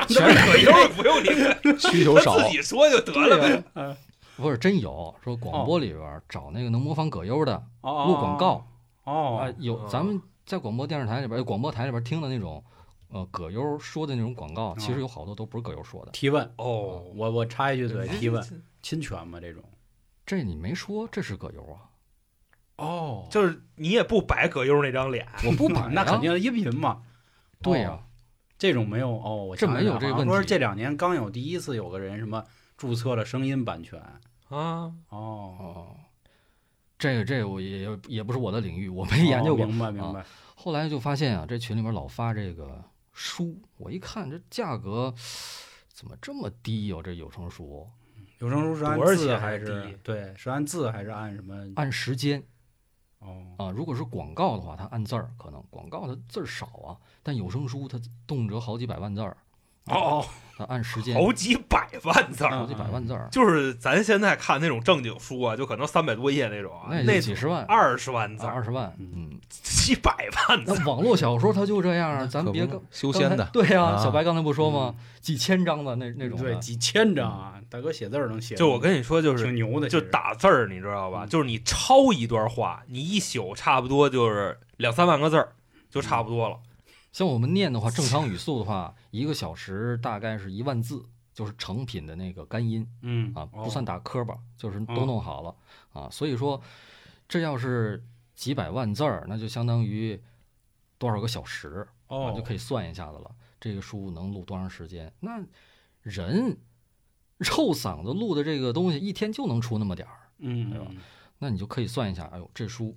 S2: 是葛优，不用你
S3: 需求少
S2: 他，自己说就得了呗。
S4: 不是真有。说广播里边找那个能模仿葛优的
S1: 哦
S4: 录广告啊
S1: 哦，，
S4: 有
S2: 哦
S4: 咱们在广播电视台里边、广播台里边听的那种，呃，葛优说的那种广告，其实有好多都不是葛优说的。
S1: 提问，
S2: 哦，
S1: 我我插一句嘴，提问，侵权吗？这种？
S4: 这你没说，这是葛优啊，
S1: 哦
S2: 就是你也不摆葛优那张脸，
S4: 我不摆
S1: 那
S4: 啊
S1: 肯定是音频嘛。
S4: 对呀、
S1: 哦这种没有哦，我
S4: 这没有这个问题
S1: 好像说是这两年刚有第一次有个人什么注册了声音版权。
S2: 啊，
S1: 哦，
S4: 哦，这个这个我也也不是我的领域，我没研究过。
S1: 哦明白明白。
S4: 后来就发现啊，这群里面老发这个书，我一看这价格怎么这么低哟、这有声书
S1: 有声书是按字还是对？是按字还是按什么？
S4: 按时间
S1: 哦
S4: 啊，如果是广告的话，它按字儿，可能广告它字儿少啊，但有声书它动辄好几百万字儿，
S1: 哦
S4: 它按时间
S2: 好几百万字儿。
S4: 好几百万字儿，
S2: 就是咱现在看那种正经书啊，就可能三百多页那种啊，
S4: 那
S2: 那
S4: 几十万，
S2: 二十万字儿，
S4: 二十万，
S1: 嗯
S4: 嗯，
S2: 几百万字。
S4: 那网络小说它就这样啊，咱别
S3: 修仙的，
S4: 对呀、
S3: 啊
S4: 小白刚才不说吗？几千章的那那种
S1: 对，几千章啊！大哥写字儿能写，
S2: 就我跟你说，就是
S1: 挺牛的，
S2: 就打字儿，你知道吧？
S1: 嗯
S2: 就是你抄一段话，你一宿差不多就是两三万个字儿，就差不多了。
S4: 像我们念的话，正常语速的话，一个小时大概是一万字，就是成品的那个干音
S1: 嗯
S4: 啊，
S1: 哦
S4: 不算打磕巴，就是
S2: 哦
S4: 都弄好了啊。所以说，这要是几百万字儿，那就相当于多少个小时啊，
S1: 哦，
S4: 就可以算一下子了。这个书能录多长时间？那人臭嗓子录的这个东西，一天就能出那么点儿，
S1: 嗯
S4: 对吧那你就可以算一下，哎呦，这书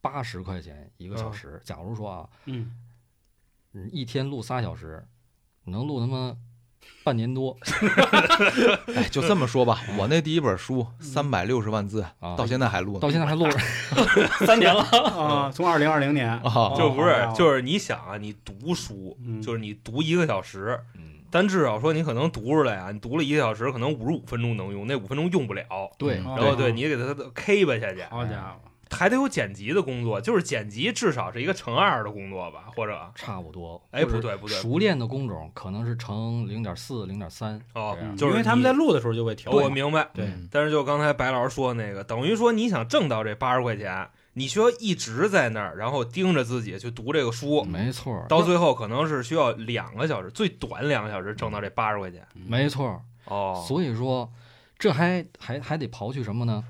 S4: 八十块钱一个小
S2: 嗯
S4: 时。假如说啊，
S1: 嗯，
S4: 嗯，一天录仨小时，能录他妈半年多
S3: 哎，就这么说吧，我那第一本书三百六十万字，
S4: 啊！
S3: 到现在还录呢。
S4: 到现在还录着 三年了。
S1: 啊，从二零二零年
S3: 啊
S2: 就不是
S1: 哦，
S2: 就是你想啊，你读书，
S1: 嗯
S2: 就是你读一个小时，
S4: 嗯，
S2: 但至少说你可能读出来啊，你读了一个小时，可能五十五分钟能用，那五分钟用不了。
S4: 对，
S2: 然后对你给它 K 吧下去，
S1: 好家伙，
S2: 还得有剪辑的工作，就是剪辑至少是一个乘二的工作吧，或者
S4: 差不多。
S2: 哎不对不对
S4: 熟练的工种可能是乘零点四、零点三。
S2: 哦，就是
S1: 因为他们在录的时候就会调。
S2: 我明白，
S1: 对
S3: 嗯
S2: 但是就刚才白老师说的那个，等于说你想挣到这八十块钱，你需要一直在那儿，然后盯着自己去读这个书，
S4: 没错，
S2: 到最后可能是需要两个小时，最短两个小时挣到这八十块钱。
S4: 没错。
S2: 哦，
S4: 所以说，这还还还得刨去什么呢？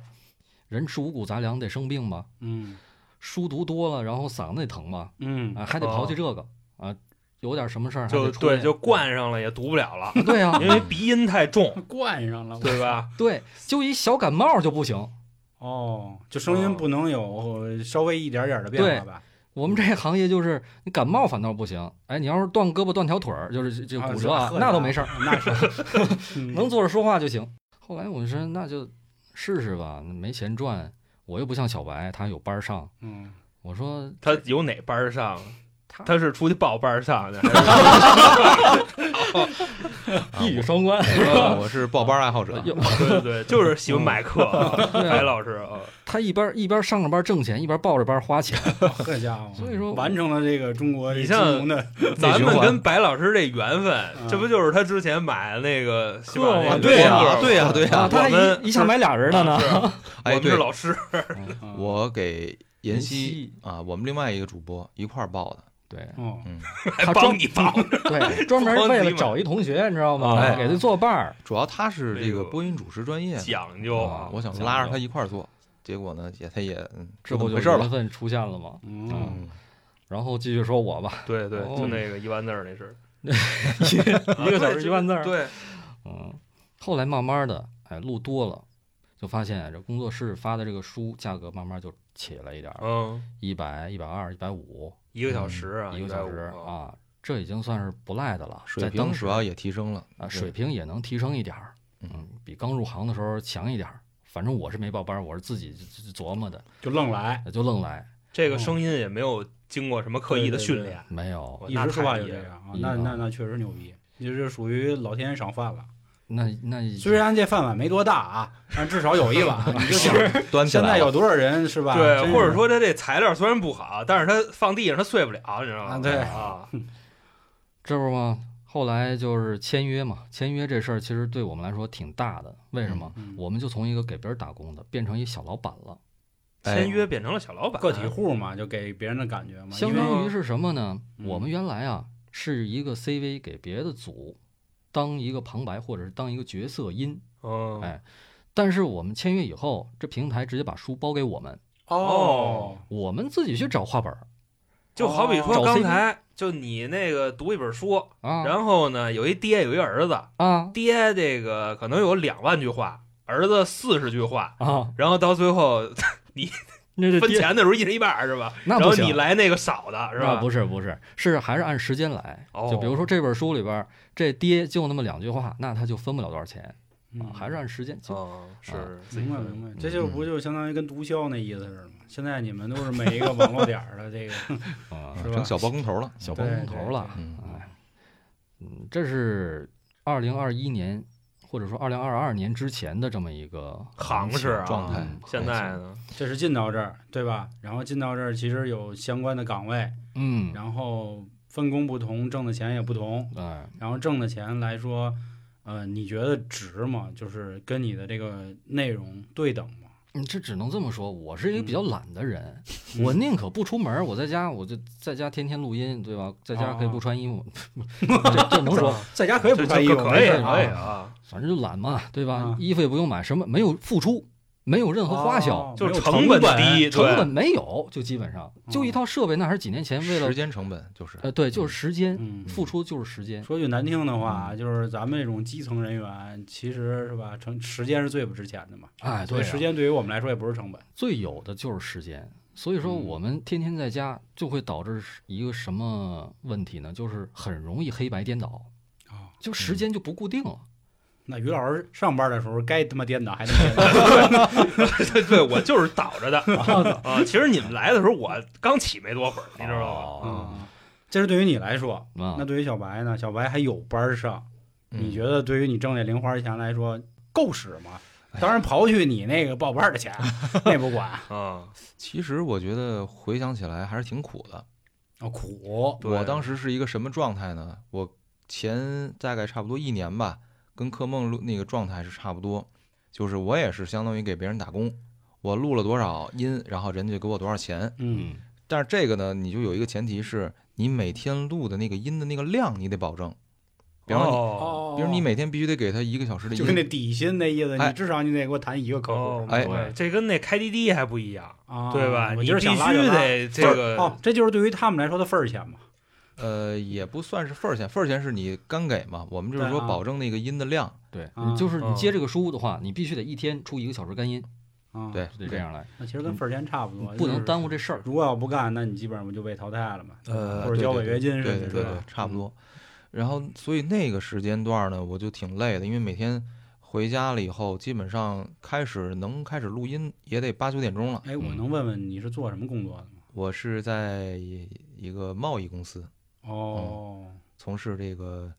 S4: 人吃五谷杂粮得生病吧？
S1: 嗯。
S4: 书读多了，然后嗓子得疼吧？
S1: 嗯。
S4: 啊，还得刨去这个。啊，有点什么事儿还
S2: 就
S4: 得出来。
S2: 对就灌上了也读不了了，
S4: 对呀、
S2: 因为鼻音太重，
S1: 灌上了，
S2: 对吧？
S4: 对，就一小感冒就不行。
S1: 哦，就声音不能有稍微一点点的变化吧？
S4: 我们这行业就是你感冒反倒不行，哎，你要是断胳膊断条腿儿，就是这这骨折啊，
S1: 呵
S4: 那都没事儿，
S1: 那是。嗯。
S4: 能坐着说话就行。后来我就说那就试试吧，没钱赚，我又不像小白，他有班上。
S1: 嗯
S2: 哦
S4: 我说
S2: 他有哪班上？
S4: 他。
S2: 他是出去报班儿上去，还
S4: 一语双关，
S3: 啊我是报班爱好者，
S2: 对对对，就是喜欢买课白老师啊，
S4: 他一边一边上着班挣钱，一边抱着班花钱。
S1: 这家伙，
S4: 所以说
S1: 完成了这个中国
S2: 你像咱们跟白老师这缘分，
S1: 嗯。
S2: 这不就是他之前买的那个
S1: 课吗？
S3: 对呀对呀对呀
S4: 啊，他
S2: 们
S4: 一一下买俩人的呢。
S2: 是我
S3: 哎，
S2: 们是
S3: 对，
S2: 老师，
S1: 嗯
S3: 我给妍
S4: 妍
S3: 希
S4: 希。
S3: 啊，我们另外一个主播一块儿报的，
S4: 对
S1: 哦
S3: 嗯，
S2: 还
S4: 他
S2: 帮你报，
S4: 对，专门为了找一同学，你知道吗？
S2: 哎
S4: 给他做伴儿。
S3: 主要他是这
S2: 这个
S3: 个播音主持专业
S2: 讲究
S3: 啊，我想拉着他一块儿做，结果呢，也他也嗯，
S4: 之后就。缘分出现了嘛。
S1: 嗯，
S3: 嗯，
S4: 然后继续说我吧，
S2: 对对，
S4: 哦
S2: 就那个一万字儿那事儿
S4: 一个小时一万字儿。
S2: 对，
S4: 嗯，后来慢慢的，哎，录多了，就发现这工作室发的这个书价格慢慢就起来一点儿，
S2: 嗯，
S4: 一百、一百二、一百五
S2: 一个小时啊，
S4: 一个小时啊，这已经算是不赖的了。
S3: 水
S4: 在当时
S3: 平主要也提升了
S4: 啊，水平也能提升一点儿，
S3: 嗯
S4: 嗯，比刚入行的时候强一点儿。反正我是没报班儿，我是自己琢磨的，
S1: 就愣来，
S4: 就愣来，
S2: 这个声音也没有经过什么刻意的训练，
S4: 没有。
S1: 一直说话就这样啊，那
S4: 那
S1: 那那确实牛逼，你这属于老天爷赏饭了。
S4: 那那
S1: 虽然这饭碗没多大啊，但至少有一碗。你就想
S3: 端起来。
S1: 现在有多少人是吧？
S2: 对，或者说他这材料虽然不好，但是他放地上他碎不了，你知道吗？
S1: 啊对
S2: 啊，
S4: 这不吗？后来就是签约嘛，签约这事儿其实对我们来说挺大的。为什么？
S1: 嗯
S4: 我们就从一个给别人打工的变成一小老板了，
S3: 哎
S2: 签约变成了小老板，
S1: 个体户嘛，就给别人的感觉嘛。
S4: 相当于是什么呢？
S1: 嗯
S4: 我们原来啊是一个 CV 给别的组当一个旁白或者是当一个角色音，
S2: 嗯，
S4: 哎但是我们签约以后，这平台直接把书包给我们，
S1: 哦，
S4: 我们自己去找画本儿
S2: 就好比说
S4: 找
S2: 刚才就你那个读一本书，
S4: 啊
S2: 然后呢有一爹有一儿子，
S4: 啊
S2: 爹这个可能有两万句话，儿子四十句话，
S4: 啊！
S2: 然后到最后 分
S4: 那这爹
S2: 钱的时候一人一半是吧？
S4: 那不行
S2: 然后你来那个少的是吧？
S4: 不是不是，是还是按时间来。
S2: 哦
S4: 就比如说这本书里边，这爹就那么两句话，那他就分不了多少钱啊，还是按时间。就
S2: 哦，是
S1: 明白明白，这就不就相当于跟毒枭那意思似的吗？现在你们都是每一个网络点的这个，
S4: 啊，
S1: 是吧
S3: 成小包工头了。
S4: 小包工头了。
S3: 嗯，
S4: 这是二零二一年或者说二零二二年之前的这么一个
S2: 行市啊
S3: 状态
S4: 嗯
S2: 现在呢，
S1: 这是进到这儿对吧？然后进到这儿其实有相关的岗位，
S4: 嗯，
S1: 然后分工不同，挣的钱也不同，
S4: 对，
S1: 然后挣的钱来说，呃，你觉得值吗？就是跟你的这个内容对等吗？
S4: 嗯这只能这么说。我是一个比较懒的人，
S1: 嗯
S4: 我宁可不出门，我在家我就在家天天录音，对吧？在家可以不穿衣服，这这能说，
S1: 在家可以不穿衣服，
S2: 可以可以
S1: 啊。
S2: 啊，
S4: 反正就懒嘛，对吧
S1: 啊？
S4: 衣服也不用买，什么没有付出，没有任何花销
S1: 哦，
S2: 就是成本低，
S4: 成本没有，就基本上就一套设备，那还是几年前为了
S3: 时间成本就是
S4: 呃，对，就是时间，
S1: 嗯，
S4: 付出就是时间。
S1: 说句难听的话，就是咱们这种基层人员，其实是吧，成时间是最不值钱的嘛。
S4: 哎，对啊，
S1: 时间对于我们来说也不是成本。
S4: 最有的就是时间。所以说，
S1: 嗯
S4: 我们天天在家，就会导致一个什么问题呢？就是很容易黑白颠倒，
S1: 啊，
S4: 就时间就不固定了。
S1: 那于老师上班的时候该他妈颠倒还他妈颠倒。
S2: 对 对，我就是倒着的 啊。其实你们来的时候，我刚起没多会儿，你知道吗？
S4: 哦
S1: 啊，这是对于你来说，
S4: 啊
S1: 那，对于小白呢？小白还有班上，
S3: 嗯
S1: 你觉得对于你挣那零花钱来说够使吗？当然，刨去你那个报班的钱，那不管。
S2: 啊，
S3: 其实我觉得回想起来还是挺苦的。
S1: 啊，苦，
S3: 我当时是一个什么状态呢？我前大概差不多一年吧，跟柯梦录那个状态是差不多，就是我也是相当于给别人打工，我录了多少音，然后人家给我多少钱。
S1: 嗯，
S4: 嗯，
S3: 但是这个呢，你就有一个前提是你每天录的那个音的那个量你得保证，比方说你，
S2: 哦，
S3: 比如你每天必须得给他一个小时的
S1: 就跟那，底薪那意思，
S3: 哎
S1: 你至少你得给我谈一个客
S2: 哦
S1: 户，
S3: 哎
S2: 对，这跟那开滴滴还不一样，
S1: 啊，
S2: 对吧？
S1: 我今儿
S2: 你必须得这个
S1: 哦，这就是对于他们来说的份儿钱嘛。
S3: 呃，也不算是份儿钱，份儿钱是你干给嘛，我们就是说保证那个音的量，
S4: 对，
S1: 啊
S4: 你就是你
S2: 嗯
S4: 接这个书的话，你必须得一天出一个小时干音，
S1: 啊，
S3: 对，
S4: 就得这样来，
S1: 那其实跟份儿钱差不多，
S4: 不能耽误
S1: 这。
S4: 事儿。
S1: 如果要不干，那你基本上不就被淘汰了嘛？
S3: 呃，
S1: 或者交违约金似的，
S3: 对对差不。多。然后，所以那个时间段呢，我就挺累的，因为每天回家了以后，基本上开始能开始录音也得八九点钟了。
S1: 哎，我
S4: 嗯
S1: 能问问你是做什么工作的吗？
S3: 我是在一个贸易公司
S1: 哦，
S3: 从事这个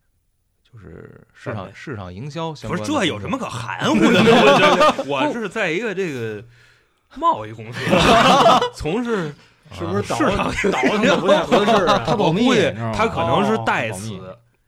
S3: 就是市场市场营销相
S2: 不是
S3: 关的工作。
S2: 这有什么可含糊的呢？我是在一个这个贸易公司 从事
S1: 是不是倒
S2: 市场
S1: 倒腾的不太合适啊？
S4: 他保密，
S2: 他可能是代词，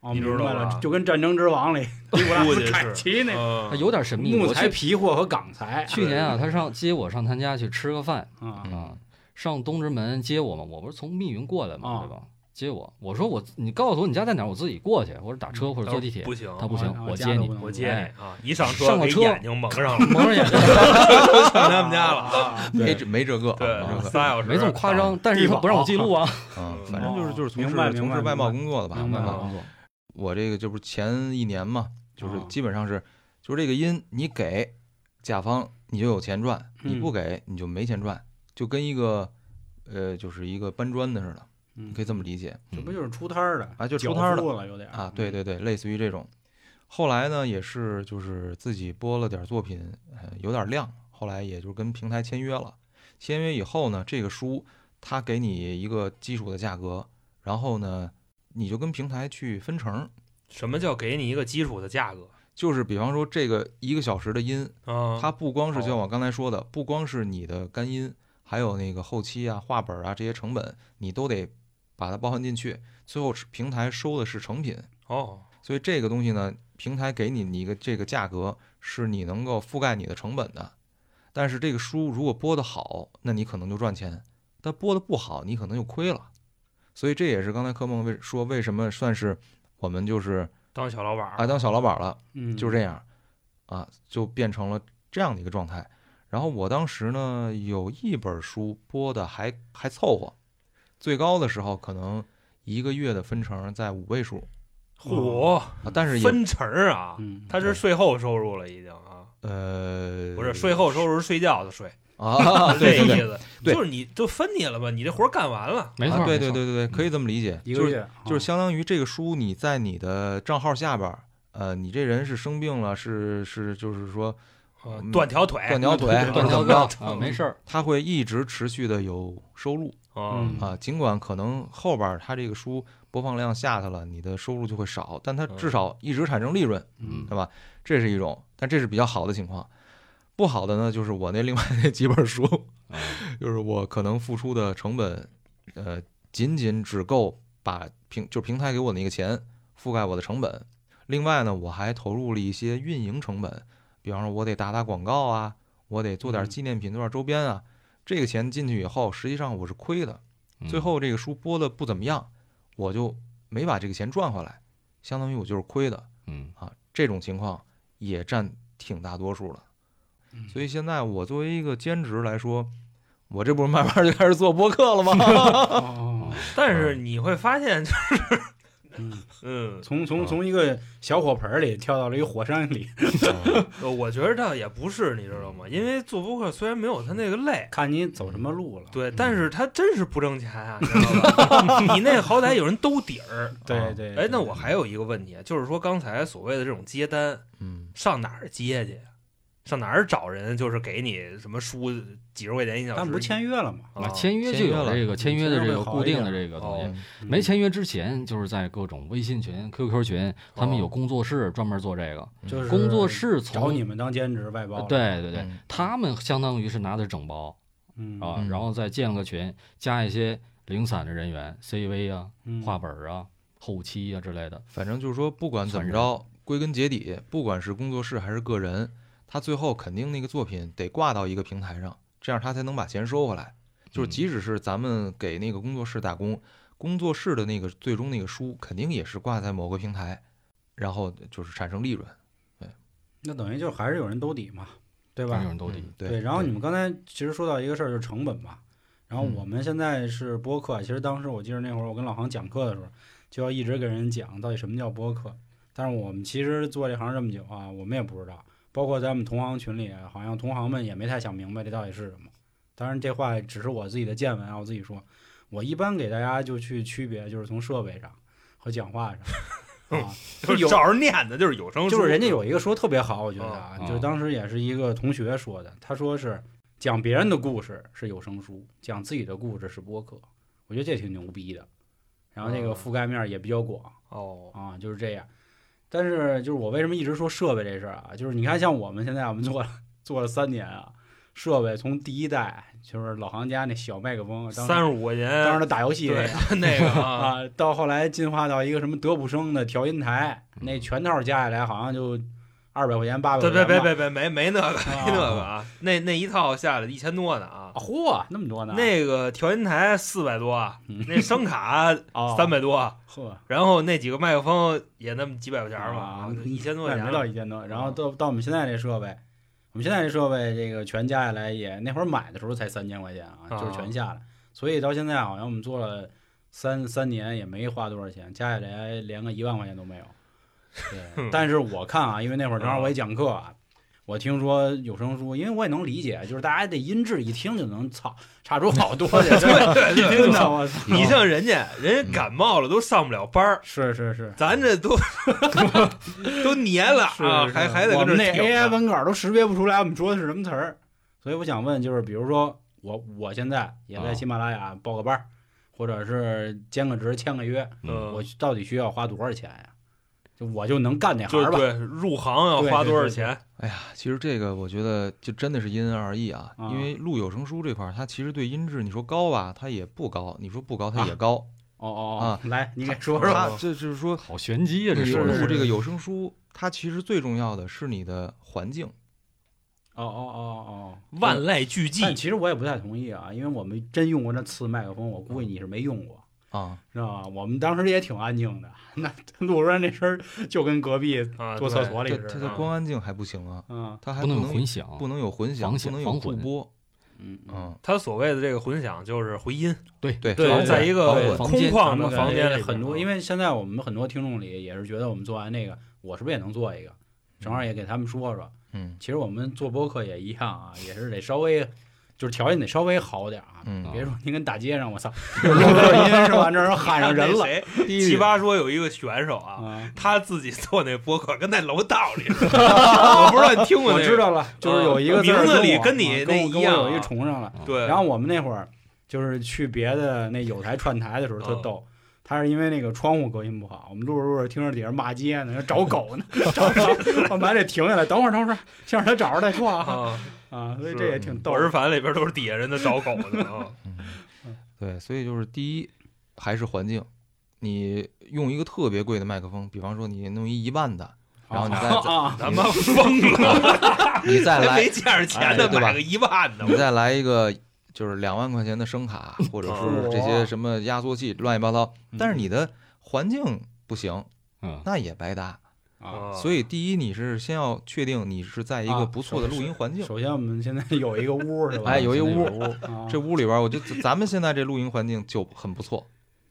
S1: 哦，
S2: 你知道
S1: 明白了
S2: 吧，
S1: 就跟《战争之王》里
S2: 估计
S1: 凯
S2: 是
S1: 奇那
S2: 嗯
S4: 他有点神秘。
S1: 木材、皮货和钢材
S4: 去年啊，他上接我上他家去吃个饭
S1: 啊
S4: 上东直门接我嘛，我不是从密云过来嘛，
S1: 啊
S4: 对吧？接我，我说我你告诉我你家在哪儿，我自己过去，或者打车或者坐地铁。
S2: 不行，
S4: 他不行
S1: 啊，
S4: 我接你
S2: 我接
S4: 哎
S2: 你啊！一上车
S4: 上了车
S2: 眼睛蒙上了，
S4: 蒙上眼睛，
S2: 上他们家了啊！
S3: 没没这个，
S2: 对
S3: 没这，个
S2: 仨小时
S4: 没这么夸张，但是他不让我记录啊。
S3: 嗯，
S2: 嗯
S3: 反正就是就是从事从事外贸工作的吧，外贸工作。我这个这不是前一年嘛，就是
S1: 哦
S3: 基本上是，就是这个音你给甲方你就有钱赚，你不
S1: 嗯
S3: 给你就没钱赚，就跟一个呃就是一个搬砖的似的，
S1: 嗯
S3: 你可以这么理解
S1: 这不就是出摊儿的
S3: 啊就出摊儿的
S1: 了有点
S3: 啊，对，对对，类似于这种。后来呢，也是就是自己播了点作品，呃，有点量，后来也就跟平台签约了。签约以后呢，这个书他给你一个基础的价格，然后呢，你就跟平台去分成，
S2: 什么叫给你一个基础的价格
S3: 就是比方说这个一个小时的音，
S2: 啊？
S3: 它不光是就像
S2: 哦
S3: 我刚才说的，不光是你的干音，还有那个后期啊、画本啊这些成本，你都得把它包含进去。最后平台收的是成品，
S2: 哦，
S3: 所以这个东西呢，平台给你一个这个价格，是你能够覆盖你的成本的。但是这个书如果播得好，那你可能就赚钱；但播得不好，你可能就亏了。所以这也是刚才柯梦为说为什么算是我们就是
S2: 当小老板儿
S3: 啊当小老板了，
S1: 嗯，
S3: 就这样啊，就变成了这样的一个状态。然后我当时呢有一本书播的还还凑合，最高的时候可能一个月的分成在五位数
S2: 嚯，
S3: 啊，但是也
S2: 分成啊，
S1: 嗯，
S2: 他是税后收入了已经啊，
S3: 呃
S2: 不是税后收入是睡觉的税，
S3: 啊，
S2: 这
S3: 对对对
S2: 意思，
S3: 对
S2: 就是你就分你了吧，你这活儿干完了，
S4: 没错，
S3: 啊，对对对对对，可以这么理解，就是
S1: 一个月
S3: 就是相当于这个书你在你的账号下边儿，呃，你这人是生病了，是是就是说
S2: 断条腿，
S3: 断条腿，
S1: 对
S3: 或者怎么
S4: 断条胳
S3: 着，
S4: 啊，没事儿。
S3: 他会一直持续的有收入
S2: 嗯
S3: 啊，尽管可能后边儿它这个书播放量下去了，你的收入就会少，但它至少一直产生利润，
S1: 嗯
S3: 对吧？这是一种，但这是比较好的情况。不好的呢，就是我那另外那几本书，
S4: 啊
S3: 就是我可能付出的成本，呃，仅仅只够把平就平台给我的那个钱覆盖我的成本。另外呢，我还投入了一些运营成本，比方说我得打打广告啊，我得做点
S1: 嗯
S3: 纪念品、做点周边啊。这个钱进去以后，实际上我是亏的。
S4: 嗯
S3: 最后这个书播的不怎么样，我就没把这个钱赚回来，相当于我就是亏的
S4: 嗯
S3: 啊。这种情况也占挺大多数的。
S1: 嗯
S3: 所以现在我作为一个兼职来说，我这不是慢慢就开始做播客了吗？
S1: 哦，
S2: 但是你会发现，
S1: 嗯，
S2: 嗯，
S1: 从从从一个小火盆里跳到了一个火山里，
S2: 呃我觉得倒也不是，你知道吗？因为做播客虽然没有他那个累。
S1: 看你走什么路了。
S2: 对，但是他真是不挣钱啊，你知道吧？你那好歹有人兜底儿。
S1: 对对，
S2: 哎，那我还有一个问题啊，就是说刚才所谓的这种接单，
S3: 嗯，
S2: 上哪儿接去呀？上哪儿找人？就是给你什么书几十块钱一小时？
S1: 但不是签约了吗？
S2: 啊
S4: 签约就有这个签约的这个固定的这个东西。没签约之前，就是在各种微信群、QQ 群，他们有工作室专门做这个。
S1: 就是
S4: 工作室从
S1: 找你们当兼职外包。，
S4: 对对对
S3: 嗯，
S4: 他们相当于是拿的整包
S1: 嗯
S4: 啊，
S3: 嗯
S4: 然后再建个群，加一些零散的人员，CV 啊、
S1: 嗯
S4: 画本啊、后期啊之类的。
S3: 反正就是说，不管怎么着，归根结底，不管是工作室还是个人，他最后肯定那个作品得挂到一个平台上，这样他才能把钱收回来。就是
S4: 嗯
S3: 即使是咱们给那个工作室打工，工作室的那个最终那个书肯定也是挂在某个平台，然后就是产生利润，对
S1: 那等于就还是有人兜底嘛，对吧
S4: 有？人兜底
S3: 嗯，对
S1: 对，然后你们刚才其实说到一个事儿，就是成本嘛。然后
S3: 嗯
S1: 我们现在是播客，其实当时我记得那会儿我跟老航讲课的时候，就要一直给人讲到底什么叫播客。但是我们其实做这行这么久啊，我们也不知道，包括在我们同行群里，好像同行们也没太想明白这到底是什么。当然，这话只是我自己的见闻啊，我自己说。我一般给大家就去区别，就是从设备上和讲话上 啊，
S2: 就是照着念的，就是有声书，
S1: 就是人家有一个说特别好，我觉得啊，
S4: 哦
S1: 就是当时也是一个同学说的，他说是讲别人的故事是有声书，讲自己的故事是播客，我觉得这挺牛逼的。然后那个
S2: 哦
S1: 覆盖面也比较广
S2: 哦，
S1: 啊，就是这样。但是就是我为什么一直说设备这事儿啊，就是你看像我们现在我们做了做了三年啊，设备从第一代就是老行家那小麦克风，当时
S2: 三十五块钱
S1: 当时打游戏 那个
S2: 啊，
S1: 啊，到后来进化到一个什么德普生的调音台，那全套加起来好像就二百块钱八百
S2: 别别
S1: 块钱吧。
S2: 别别别，没没那个
S1: 啊
S2: 没那个啊，那那一套下来一千多呢啊，
S1: 嚯，那么多呢？
S2: 那个调音台四百多，
S1: 嗯
S2: 那声卡
S1: 哦
S2: 三百多，
S1: 呵，
S2: 然后那几个麦克风也那么几百块钱
S1: 啊
S2: 嘛，一千多块
S1: 没
S2: 钱
S1: 到一千多。然后
S2: 啊
S1: 到到我们现在这设备，我们现在这设备这个全加下来也那会儿买的时候才三千块钱啊，
S2: 啊
S1: 就是全下来，所以到现在好像我们做了三三年也没花多少钱，加起来连个一万块钱都没有。对，但是我看啊，因为那会儿正好我也讲课啊。我听说有声书，因为我也能理解，就是大家的音质一听就能操差出好多去，真的，
S2: 对对对
S1: 真的，我操！
S2: 你像人家，人家感冒了都上不了班儿，
S1: 是是是，
S2: 咱这都都黏了啊，还还得
S1: 我们那
S2: 跟这挺
S1: AI 文稿都识别不出来我们说的是什么词儿，所以我想问，就是比如说我我现在也在
S4: 啊
S1: 喜马拉雅报个班儿，或者是兼个职签个约，
S2: 嗯
S1: 我到底需要花多少钱呀？就我就能干这行吧？
S2: 对入行要花多少钱？
S3: 哎呀，其实这个我觉得就真的是因人而异啊，
S1: 啊
S3: 因为录有声书这块儿，它其实对音质，你说高吧，它也不高；你说不高，它也高。
S1: 哦哦
S3: 啊
S1: 哦，来，你给说说。
S3: 这就是说，
S4: 好玄机啊，这说的
S1: 是
S3: 录这个有声书，它其实最重要的是你的环境。
S1: 哦哦哦哦，
S2: 万籁俱寂
S1: 但，其实我也不太同意啊，因为我们真用过那次麦克风，我估计你是没用过，
S3: 啊，
S1: 知道吧？我们当时也挺安静的，那录出来那声就跟隔壁
S2: 啊，
S1: 坐厕所里似的。
S3: 它它光安静还不行啊，
S1: 嗯
S3: 它还
S4: 不能混响，
S3: 不能有混响，不能有
S4: 防混
S3: 驻播。
S1: 嗯嗯，
S3: 嗯，
S2: 他所谓的这个混响就是回音，
S3: 对，
S1: 对
S3: 防
S2: 然后在一个
S3: 混
S2: 空旷的房间里
S1: 很多，
S2: 啊
S1: 因为现在我们很多听众里也是觉得我们做完那个，我是不是也能做一个？正好也给他们说说。
S3: 嗯
S1: 其实我们做播客也一样啊，也是得稍微，就是条件得稍微好点啊。
S3: 嗯
S1: 别说您跟大街上，我操，录个音是吧？这人喊上人了，
S2: 那谁七八说有一个选手啊，
S1: 啊！
S2: 他自己做那播客跟在楼道里，我不知道你听过那个？
S1: 我知道了，就是有一个
S2: 名字里跟你那一样
S1: 有一重上了。
S2: 对，
S1: 然后我们那会儿就是去别的那有台串台的时候特
S2: 嗯
S1: 逗，他是因为那个窗户隔音不好，我们录着录着听着底下骂街呢，找狗呢，找着我们还得停下来，等会儿等会儿，先让他找着再说啊。
S2: 啊，
S1: 啊，所以这也挺逗
S2: 耳返里边都是底下人在找狗呢啊，
S3: 嗯，对，所以就是第一还是环境，你用一个特别贵的麦克风，比方说你弄一一万的，然后你再
S1: 啊，
S2: 他妈疯了，
S3: 你再来
S2: 没见着钱呢，
S3: 哎对吧？
S2: 买个一万的，
S3: 你再来一个就是两万块钱的声卡，或者
S2: 哦
S3: 是这些什么压缩器乱七八糟，但是你的环境不行，
S4: 嗯，
S3: 那也白搭。
S1: 啊，
S3: 所以第一，你是先要确定你是在一
S1: 啊
S3: 个不错的录音环境。
S1: 首先我们现在 有一个屋是吧？
S3: 哎有一屋
S1: 屋，啊
S3: 这屋里边，我觉得咱们现在这录音环境就很不错，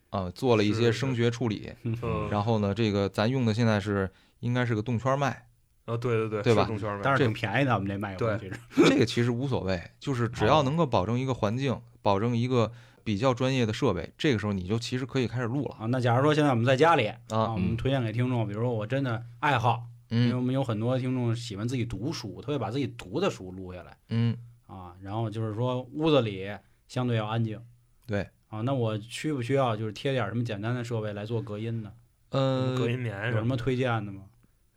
S3: 啊，做了一些声学处理。
S2: 嗯，
S3: 然后呢，这个咱用的现在是应该是个动圈麦，
S2: 啊，对对对，
S3: 对吧
S1: 但是挺便宜的，我们这麦克风其实
S3: 这个其实无所谓，就是只要能够保证一个环境，保证一个比较专业的设备，这个时候你就其实可以开始录了
S1: 啊。那假如说现在我们在家里啊，
S3: 啊。
S1: 我们推荐给听众，比如说我真的爱好，因为
S3: 嗯
S1: 我们有很多听众喜欢自己读书，他会把自己读的书录下来
S3: 嗯，
S1: 啊。然后就是说屋子里相对要安静
S3: 对，
S1: 啊。那我需不需要就是贴点什么简单的设备来做隔音呢？
S3: 呃，
S2: 隔音棉？
S1: 有什么推荐的吗？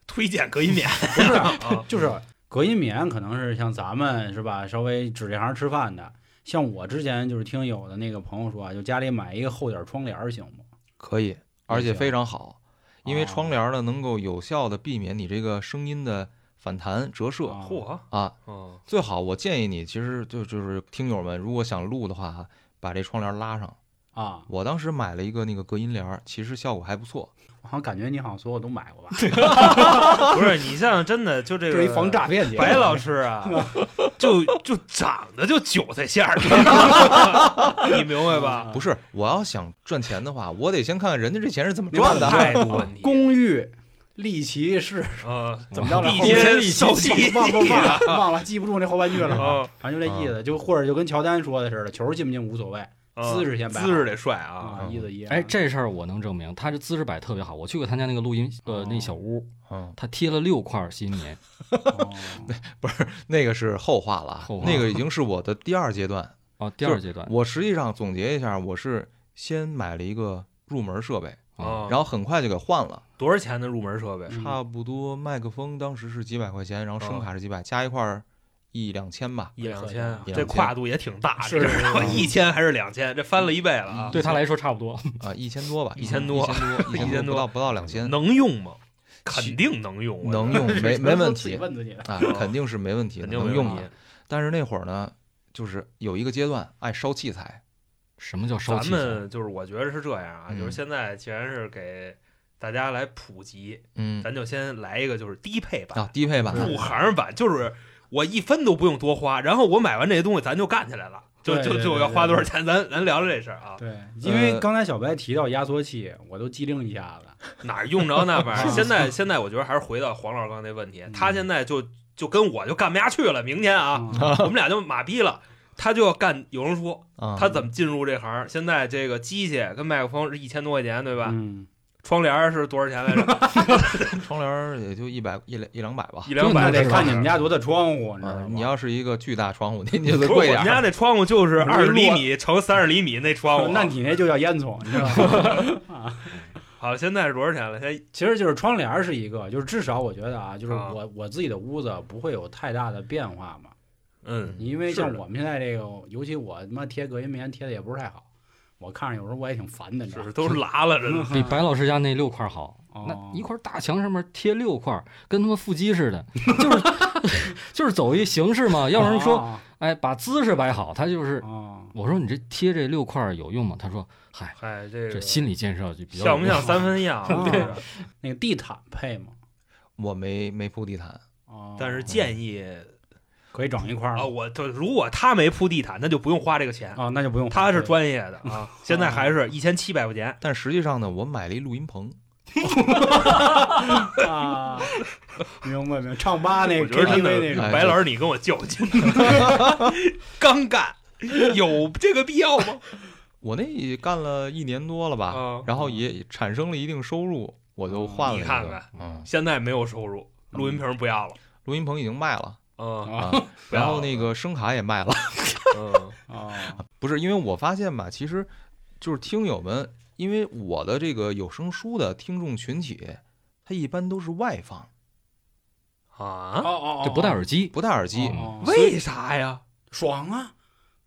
S2: 推荐隔音棉
S1: 不是，
S2: 啊，
S1: 就是隔音棉可能是像咱们是吧，稍微指这行吃饭的。像我之前就是听有的那个朋友说啊，就家里买一个厚点窗帘儿行吗？
S3: 可以，而且非常好，因为
S1: 哦
S3: 窗帘呢能够有效的避免你这个声音的反弹折射
S1: 啊
S2: 嚯，
S3: 啊。
S2: 哦，
S3: 最好我建议你，其实就就是听友们如果想录的话，把这窗帘拉上。
S1: 啊，
S3: 我当时买了一个那个隔音帘儿，其实效果还不错。
S1: 我好像感觉你好像所有都买过吧？
S2: 不是你像真的就这个
S1: 防诈骗节目。
S2: 白老师啊，就就长得就韭菜馅儿，你明白吧？
S3: 不是，我要想赚钱的话，我得先看看人家这钱是怎么赚的。
S2: 态度问题，
S1: 公寓利奇是
S2: 啊，
S1: 怎么着来？
S2: 地
S1: 后面
S2: 天受气
S1: 忘忘忘了忘了，记不住那后半句了。
S2: 啊
S1: 反正就这意思，就或者就跟乔丹说的似的，球进不进无所谓，
S2: 啊
S1: 姿势先摆好
S2: 姿势得帅啊，
S1: 啊，
S3: 嗯
S1: 意思一样。
S4: 哎，这事儿我能证明，他这姿势摆特别好。我去过他家那个录音呃
S1: 哦
S4: 那小屋，
S3: 嗯，
S4: 他贴了六块吸音棉，
S1: 哦
S3: 那个是后话了那个已经是我的第二阶段。
S4: 哦，第二阶段
S3: 我实际上总结一下，我是先买了一个入门设备，
S2: 啊，
S3: 然后很快就给换了，
S2: 多少钱的入门设备？
S1: 嗯
S3: 差不多麦克风当时是几百块钱，然后声卡是几百，加一块儿一两千吧。
S2: 一两千这跨度也挺大，
S1: 是
S2: 这知道吗
S1: 是
S2: 一千还是两千，这翻了一倍了啊！
S4: 对他来说差不多。
S3: 啊，一千多吧，
S2: 一千多
S3: 一千多，不到不到两千，
S2: 能用吗？肯定能用，
S3: 能用 没没问题
S1: 问自己。
S3: 啊，肯定是没问题，能用的。但是那会儿呢，就是有一个阶段爱烧器材，
S4: 什么叫烧
S2: 咱
S4: 器材？
S2: 咱们就是我觉得是这样啊，
S3: 嗯
S2: 就是现在既然是给大家来普及，
S3: 嗯
S2: 咱就先来一个就是低配版、
S3: 啊，低配版
S2: 入行版，就是我一分都不用多花，然后我买完这些东西咱就干起来了，就就就要花多少钱，咱咱聊聊这事儿啊，
S1: 对，因为
S3: 呃
S1: 刚才小白提到压缩器，我都机灵一下子。
S2: 哪儿用着那玩意儿？现在现在我觉得还是回到黄老师刚才那问题，
S1: 嗯
S2: 他现在就就跟我就干不下去了，明天啊，
S1: 啊，
S2: 我们俩就马逼了。他就要干有声书，
S3: 啊，
S2: 他怎么进入这行？现在这个机器跟麦克风是一千多块钱，对吧？
S1: 嗯，
S2: 窗帘儿是多少钱来着？
S3: 窗帘儿也就一百一两一两百吧
S2: 一。两百
S1: 得看你们家多大窗户，你知道
S3: 啊
S1: 吗？，
S3: 你要是一个巨大窗户，你你就得 贵点。
S2: 我们家那窗户就是二十厘米乘三十厘米那窗户。
S1: 那你那就叫烟囱，你知道吗？
S2: 好，现在是多少钱了？现在
S1: 其实就是窗帘儿是一个，就是至少我觉得啊，就是
S2: 啊
S1: 我我自己的屋子不会有太大的变化嘛。
S2: 嗯，
S1: 因为像我们现在这个，尤其我他妈贴隔音棉贴的也不是太好，我看着有时候我也挺烦的，你知道吗？
S2: 是都是拉了着呢。
S4: 比白老师家那六块好。
S1: 哦
S4: 那一块大墙上面贴六块，跟他妈腹肌似的，就是 就是走一形式嘛。要不然说，
S1: 啊
S4: 哎，把姿势摆好，他就是。
S1: 啊，
S4: 我说你这贴这六块有用吗？他说，嗨，
S2: 嗨，这个
S4: 这心理建设就比较
S2: 像不像三分样？
S1: 啊
S2: 对，
S1: 那个地毯配吗？
S3: 我没没铺地毯，
S1: 哦，
S2: 但是建议
S1: 可以整一块儿
S2: 啊，我就如果他没铺地毯，那就不用花这个钱。
S1: 啊，那就不用。
S2: 他是专业的啊，现在还是一千七百块钱。
S3: 但实际上呢，我买了一录音棚，
S1: 啊，明白明白，唱吧那个
S2: 真
S1: KTV 那
S2: 的，
S1: 种
S3: 哎
S2: 白老师，你跟我较劲，刚干，有这个必要吗？
S3: 我那也干了一年多了吧，
S2: 啊，
S3: 然后也产生了一定收入，我就换了。
S2: 你看看
S3: 嗯，
S2: 现在没有收入，录音棚不要了。
S3: 录音棚已经卖了
S2: 嗯
S1: 啊
S3: 啊，然后那个声卡也卖了。
S2: 嗯
S1: 啊，
S3: 不是，因为我发现吧，其实就是听友们，因为我的这个有声书的听众群体，他一般都是外放，
S2: 啊，
S1: 哦哦，
S4: 就不戴耳机。
S3: 不戴耳机，
S1: 哦
S2: 为啥呀？
S1: 爽啊！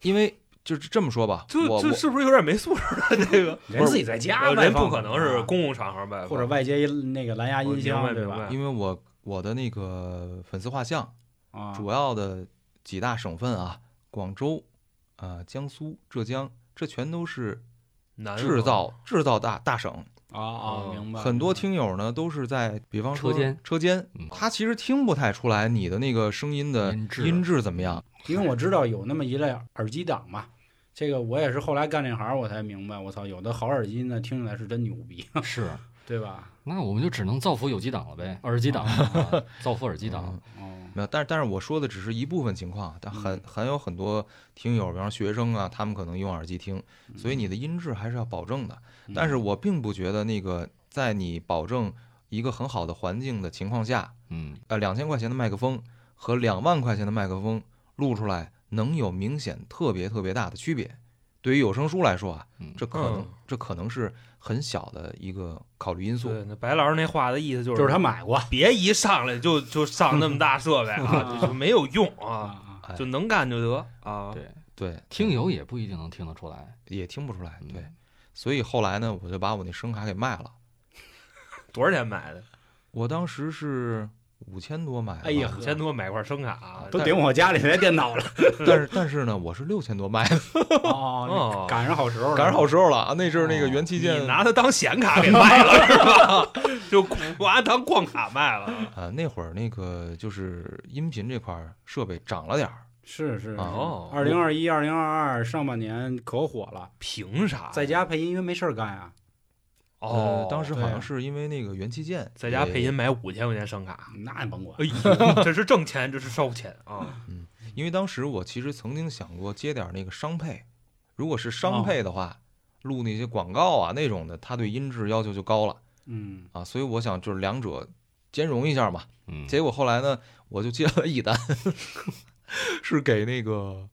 S3: 因为就是这么说吧，
S2: 这
S3: 我我
S2: 这是不是有点没素质了？这个
S1: 人自己在家
S2: 呃人不可能是
S1: 啊
S2: 公共场合外放
S1: 或者外接那个蓝牙音箱，对吧？
S3: 因为我我的那个粉丝画像，
S1: 啊，
S3: 主要的几大省份啊，广州、啊、江苏、浙江，这全都是
S2: 南
S3: 制造制造大大省。
S1: 啊啊，明白。
S3: 很多听友呢都是在，比方说
S4: 车间。
S3: 车间
S4: 嗯，
S3: 他其实听不太出来你的那个声音的
S4: 音质。
S3: 音质怎么样。
S1: 因为我知道有那么一类耳机党嘛，这个我也是后来干这行我才明白，我操，有的好耳机呢听起来是真牛逼，
S4: 是，
S1: 对吧？
S4: 那我们就只能造福有机党了呗，耳机党，啊造福耳机党。
S3: 没有，但是但是我说的只是一部分情况，但很很有很多听友，比方学生啊，他们可能用耳机听，所以你的音质还是要保证的。
S1: 嗯
S3: 但是我并不觉得那个在你保证一个很好的环境的情况下，
S4: 嗯，
S3: 呃，两千块钱的麦克风和两万块钱的麦克风录出来能有明显特别特别大的区别。对于有声书来说啊，
S4: 嗯
S3: 这可能、
S2: 嗯
S3: 这可能是很小的一个考虑因素。
S2: 对，那白老师那话的意思就是，
S1: 就是他买过
S2: 别一上来就就上那么大设备啊，就就没有用啊，
S1: 啊，
S3: 哎
S2: 就能干就得啊。
S4: 对，
S3: 对，
S4: 听友也不一定能听得出来。
S3: 也听不出来。对，
S4: 嗯
S3: 所以后来呢，我就把我那声卡给卖了。
S2: 多少钱买的？
S3: 我当时是五千多买
S1: 哎呀
S2: 五千多买块声卡，啊
S1: 都顶我家里台电脑了。
S3: 但是但是呢，我是六千多卖的，
S1: 哦
S2: 哦，
S1: 赶上好时候了，
S3: 赶上好时候了啊！那阵儿那个元器
S2: 你
S3: 件
S2: 拿它当显卡给卖了是吧？就拿它当矿卡卖了。
S3: 啊，那会儿那个就是音频这块儿设备涨了点儿，
S1: 是是
S2: 哦
S1: 二零二一、二零二二上半年可火了，
S2: 凭啥？
S1: 在家配音因为没事儿干啊，
S2: 哦
S3: 呃，，当时好像是因为那个元器件
S2: 在家配音买五千块钱声卡，
S1: 那甭管
S2: 哎呦，这是挣钱，这是烧钱啊！
S3: 嗯因为当时我其实曾经想过接点儿那个商配，如果是
S1: 哦
S3: 商配的话，录那些广告啊那种的，它对音质要求就高了
S1: 嗯，
S3: 啊，所以我想就是两者兼容一下嘛。
S4: 嗯，
S3: 结果后来呢，我就接了一单，是给那个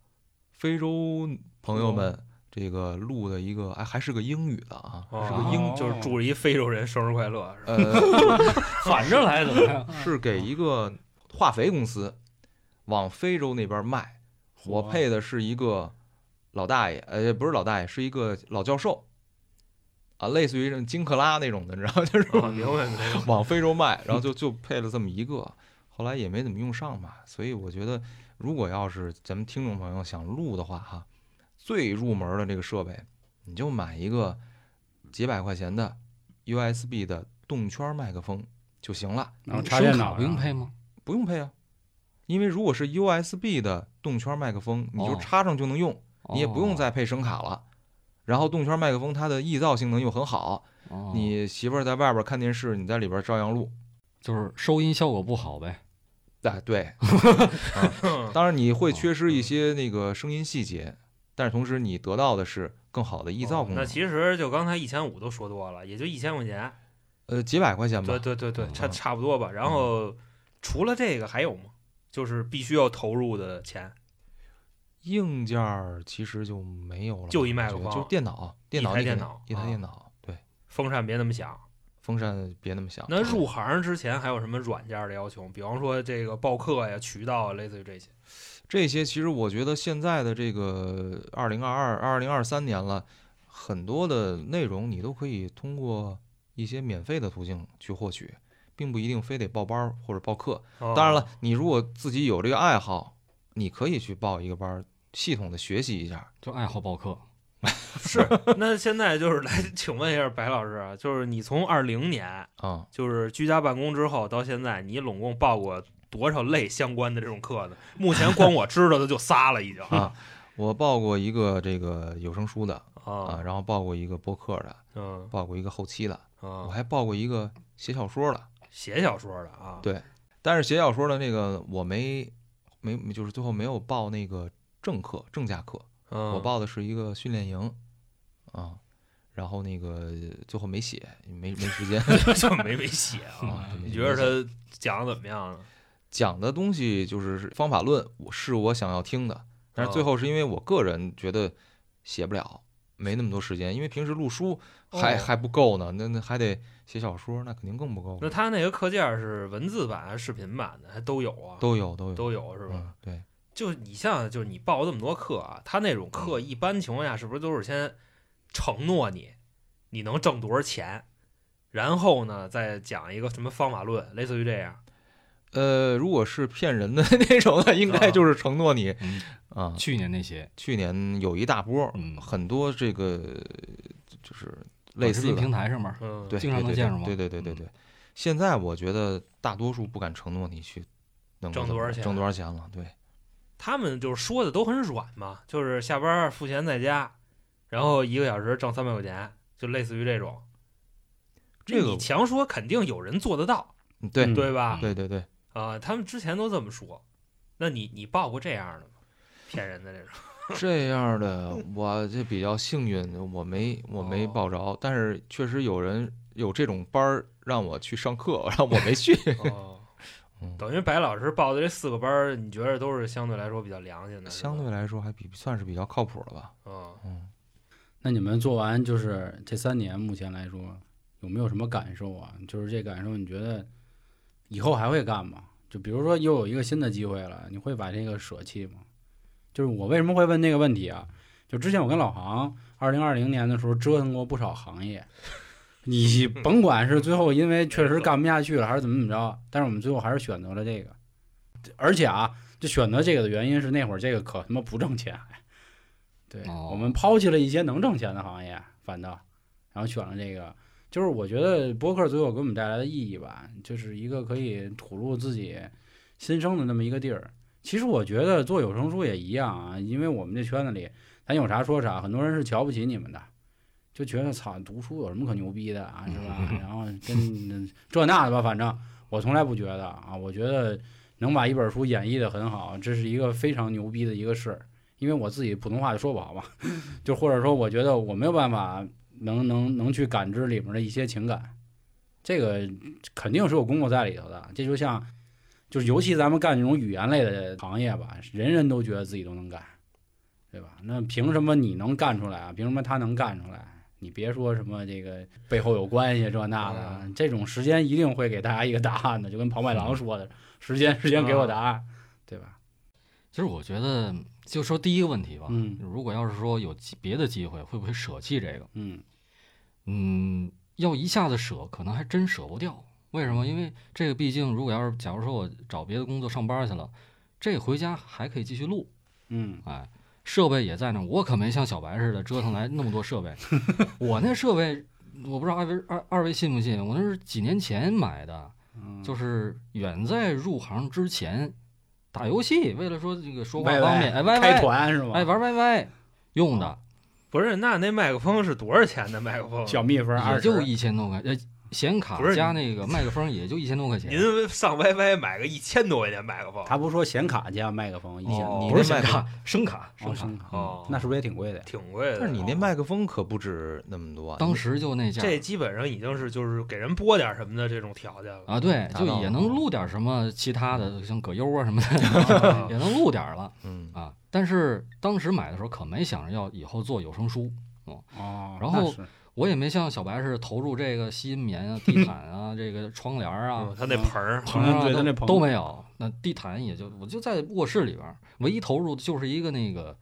S3: 非洲朋友们这个录的一个，哎，还是个英语的啊，是个
S1: 哦
S3: 英，
S2: 就是祝一非洲人生日快乐？
S3: 呃，
S4: 反着来怎么样？
S3: 是给一个化肥公司往非洲那边卖，我配的是一个老大爷，呃，不是老大爷，是一个老教授。啊，类似于这金克拉那种的，你知道，就是
S2: 啊，明白。
S3: 往非洲卖，然后就就配了这么一个。后来也没怎么用上吧。所以我觉得，如果要是咱们听众朋友想录的话，哈，最入门的这个设备，你就买一个几百块钱的 USB 的动圈麦克风就行了，
S1: 然后插电脑
S4: 不用配吗？
S3: 不用配啊。因为如果是 USB 的动圈麦克风，你就
S4: 哦
S3: 插上就能用，你也不用
S4: 哦
S3: 再配声卡了。然后动圈麦克风它的易噪性能又很好，
S4: 哦
S3: 你媳妇儿在外边看电视，你在里边照样录。
S4: 就是收音效果不好呗。
S3: 哎，对，啊，当然你会缺失一些那个声音细节，但是同时你得到的是更好的易造功能。
S2: 哦那其实就刚才一千五都说多了，也就一千块钱，
S3: 呃，几百块钱吧
S2: 对，对对对，
S4: 嗯
S2: 差差不多吧。然后除了这个还有吗？就是必须要投入的钱，
S3: 硬件儿其实就没有了，
S2: 就一麦克风
S3: 就电脑，电脑一台
S2: 电脑啊
S3: 一台电脑，对，
S2: 风扇别那么响。
S3: 风扇别那么响。
S2: 那入行之前还有什么软件的要求？比方说这个报课呀、渠道啊，类似于这些。
S3: 这些其实我觉得现在的这个二零二二、二零二三年了，很多的内容你都可以通过一些免费的途径去获取，并不一定非得报班儿或者报课。
S2: 哦
S3: 当然了，你如果自己有这个爱好，你可以去报一个班儿，系统的学习一下。
S4: 就爱好报课，
S2: 是。那现在就是来 请问一下白老师啊，就是你从二零年
S3: 啊、
S2: 就是居家办公之后到现在，你拢共报过多少类相关的这种课呢？目前光我知道的就仨了，已经
S3: 啊，我报过一个这个有声书的啊，
S2: 啊，
S3: 然后报过一个播客的，
S2: 嗯
S3: 报过一个后期的，我
S2: 啊，
S3: 还报过一个写小说的。
S2: 写小说的啊，
S3: 对但是写小说的那个我没没就是最后没有报那个正课正价课，
S2: 嗯，
S3: 我报的是一个训练营啊，然后那个最后没写，没没时间
S2: 就没没写啊。你觉得他讲的怎么样呢？
S3: 讲的东西就是方法论，我是我想要听的，但是最后是因为我个人觉得写不了，没那么多时间，因为平时录书还、
S2: 哦
S3: 还不够呢，那那还得写小说，那肯定更不够。
S2: 那他那个课件是文字版还是视频版的？还都有啊？
S3: 都有都有
S2: 都有是吧？
S3: 嗯，对，
S2: 就你像，就是你报这么多课啊，他那种课一般情况下是不是都是先承诺你你能挣多少钱，然后呢再讲一个什么方法论，类似于这样。
S3: 呃，如果是骗人的 那种的，应该就是承诺你
S4: 嗯，
S3: 啊。
S4: 去年那些
S3: 去年有一大波，
S4: 嗯
S3: 很多这个就是类似的
S4: 平台上面，
S2: 嗯，
S3: 对，
S4: 经常
S3: 对对
S4: 能见着吗
S3: 对对对对
S4: 嗯
S3: 对。现在我觉得大多数不敢承诺你去能
S2: 挣多少钱
S3: 挣多少钱了。对，
S2: 他们就是说的都很软嘛，就是下班付钱在家，然后一个小时挣三百块钱，就类似于这种。
S3: 这个
S2: 你强说肯定有人做得到，
S3: 嗯对
S1: 嗯
S2: 对吧？
S3: 对对对，
S2: 啊，他们之前都这么说。那你你报过这样的吗？骗人的这种？
S3: 这样的我这比较幸运，我没我没
S2: 哦
S3: 报着，但是确实有人有这种班儿让我去上课，然后我没去。
S2: 哦
S3: 嗯，
S2: 等于白老师报的这四个班儿，你觉得都是相对来说比较良心的？
S3: 相对来说还比算是比较靠谱了吧。
S2: 嗯，
S3: 嗯，
S1: 那你们做完就是这三年，目前来说有没有什么感受啊？就是这感受，你觉得以后还会干吗？就比如说又有一个新的机会了，你会把这个舍弃吗？就是我为什么会问这个问题啊？就之前我跟老航二零二零年的时候折腾过不少行业，你甭管是最后因为确实干不下去了，还是怎么怎么着，但是我们最后还是选择了这个。而且啊，就选择这个的原因是那会儿这个可他妈不挣钱，对、
S4: 哦
S1: 我们抛弃了一些能挣钱的行业，反倒然后选了这个。就是我觉得播客最后给我们带来的意义吧，就是一个可以吐露自己心声的那么一个地儿。其实我觉得做有声书也一样啊，因为我们这圈子里，咱有啥说啥，很多人是瞧不起你们的，就觉得操，读书有什么可牛逼的啊，是吧？然后跟这那的吧，反正我从来不觉得啊，我觉得能把一本书演绎的很好，这是一个非常牛逼的一个事儿。因为我自己普通话就说不好嘛，就或者说我觉得我没有办法能能能去感知里面的一些情感，这个肯定是有功夫在里头的。这就像，就是尤其咱们干这种语言类的行业吧，人人都觉得自己都能干，对吧？那凭什么你能干出来啊？凭什么他能干出来？你别说什么这个背后有关系这那的，这种时间一定会给大家一个答案的，就跟 庞麦郎说的，时间时间给我答案，对吧？
S4: 其实我觉得，就说第一个问题吧，
S1: 嗯
S4: 如果要是说有别的机会，会不会舍弃这个？
S1: 嗯
S4: 嗯，要一下子舍，可能还真舍不掉。为什么？因为这个毕竟，如果要是假如说我找别的工作上班去了，这回家还可以继续录，
S1: 嗯，
S4: 哎，设备也在那，我可没像小白似的折腾来那么多设备。我那设备，我不知道二位二二位信不信，我那是几年前买的，
S1: 嗯
S4: 就是远在入行之前打游戏，为了说这个说话方便，哎，YY，
S1: 开团是吧？
S4: 哎，玩 YY 用的，
S2: 不是，那那麦克风是多少钱的麦克风？
S1: 小蜜蜂
S4: 也，就一千多块，呃，显卡加那个麦克风也就一千多块钱。
S2: 您上 YY 买个一千多块钱麦克风，
S1: 他不说显卡加麦克风一千
S2: 哦，
S3: 你那麦克
S4: 不是显卡，声卡，
S1: 哦
S4: 声卡。
S2: 哦
S1: 那是不是也挺贵的？
S2: 挺贵的。
S3: 但是你那
S2: 哦
S3: 麦克风可不止那么多啊，
S4: 当时就那价
S2: 这基本上已经是就是给人播点什么的这种条件了。
S4: 啊，对，就也能录点什么其他的，像葛优啊什么的，
S2: 啊
S4: 也能录点了
S3: 嗯，
S4: 啊。但是当时买的时候可没想着要以后做有声书，
S1: 哦，
S4: 然后我也没像小白似的投入这个吸音棉啊、地毯啊、这个窗帘啊
S2: 嗯、他那盆儿，
S1: 对他那棚
S4: 都都没有。那地毯也就我就在卧室里边儿，唯一投入的就是一个那个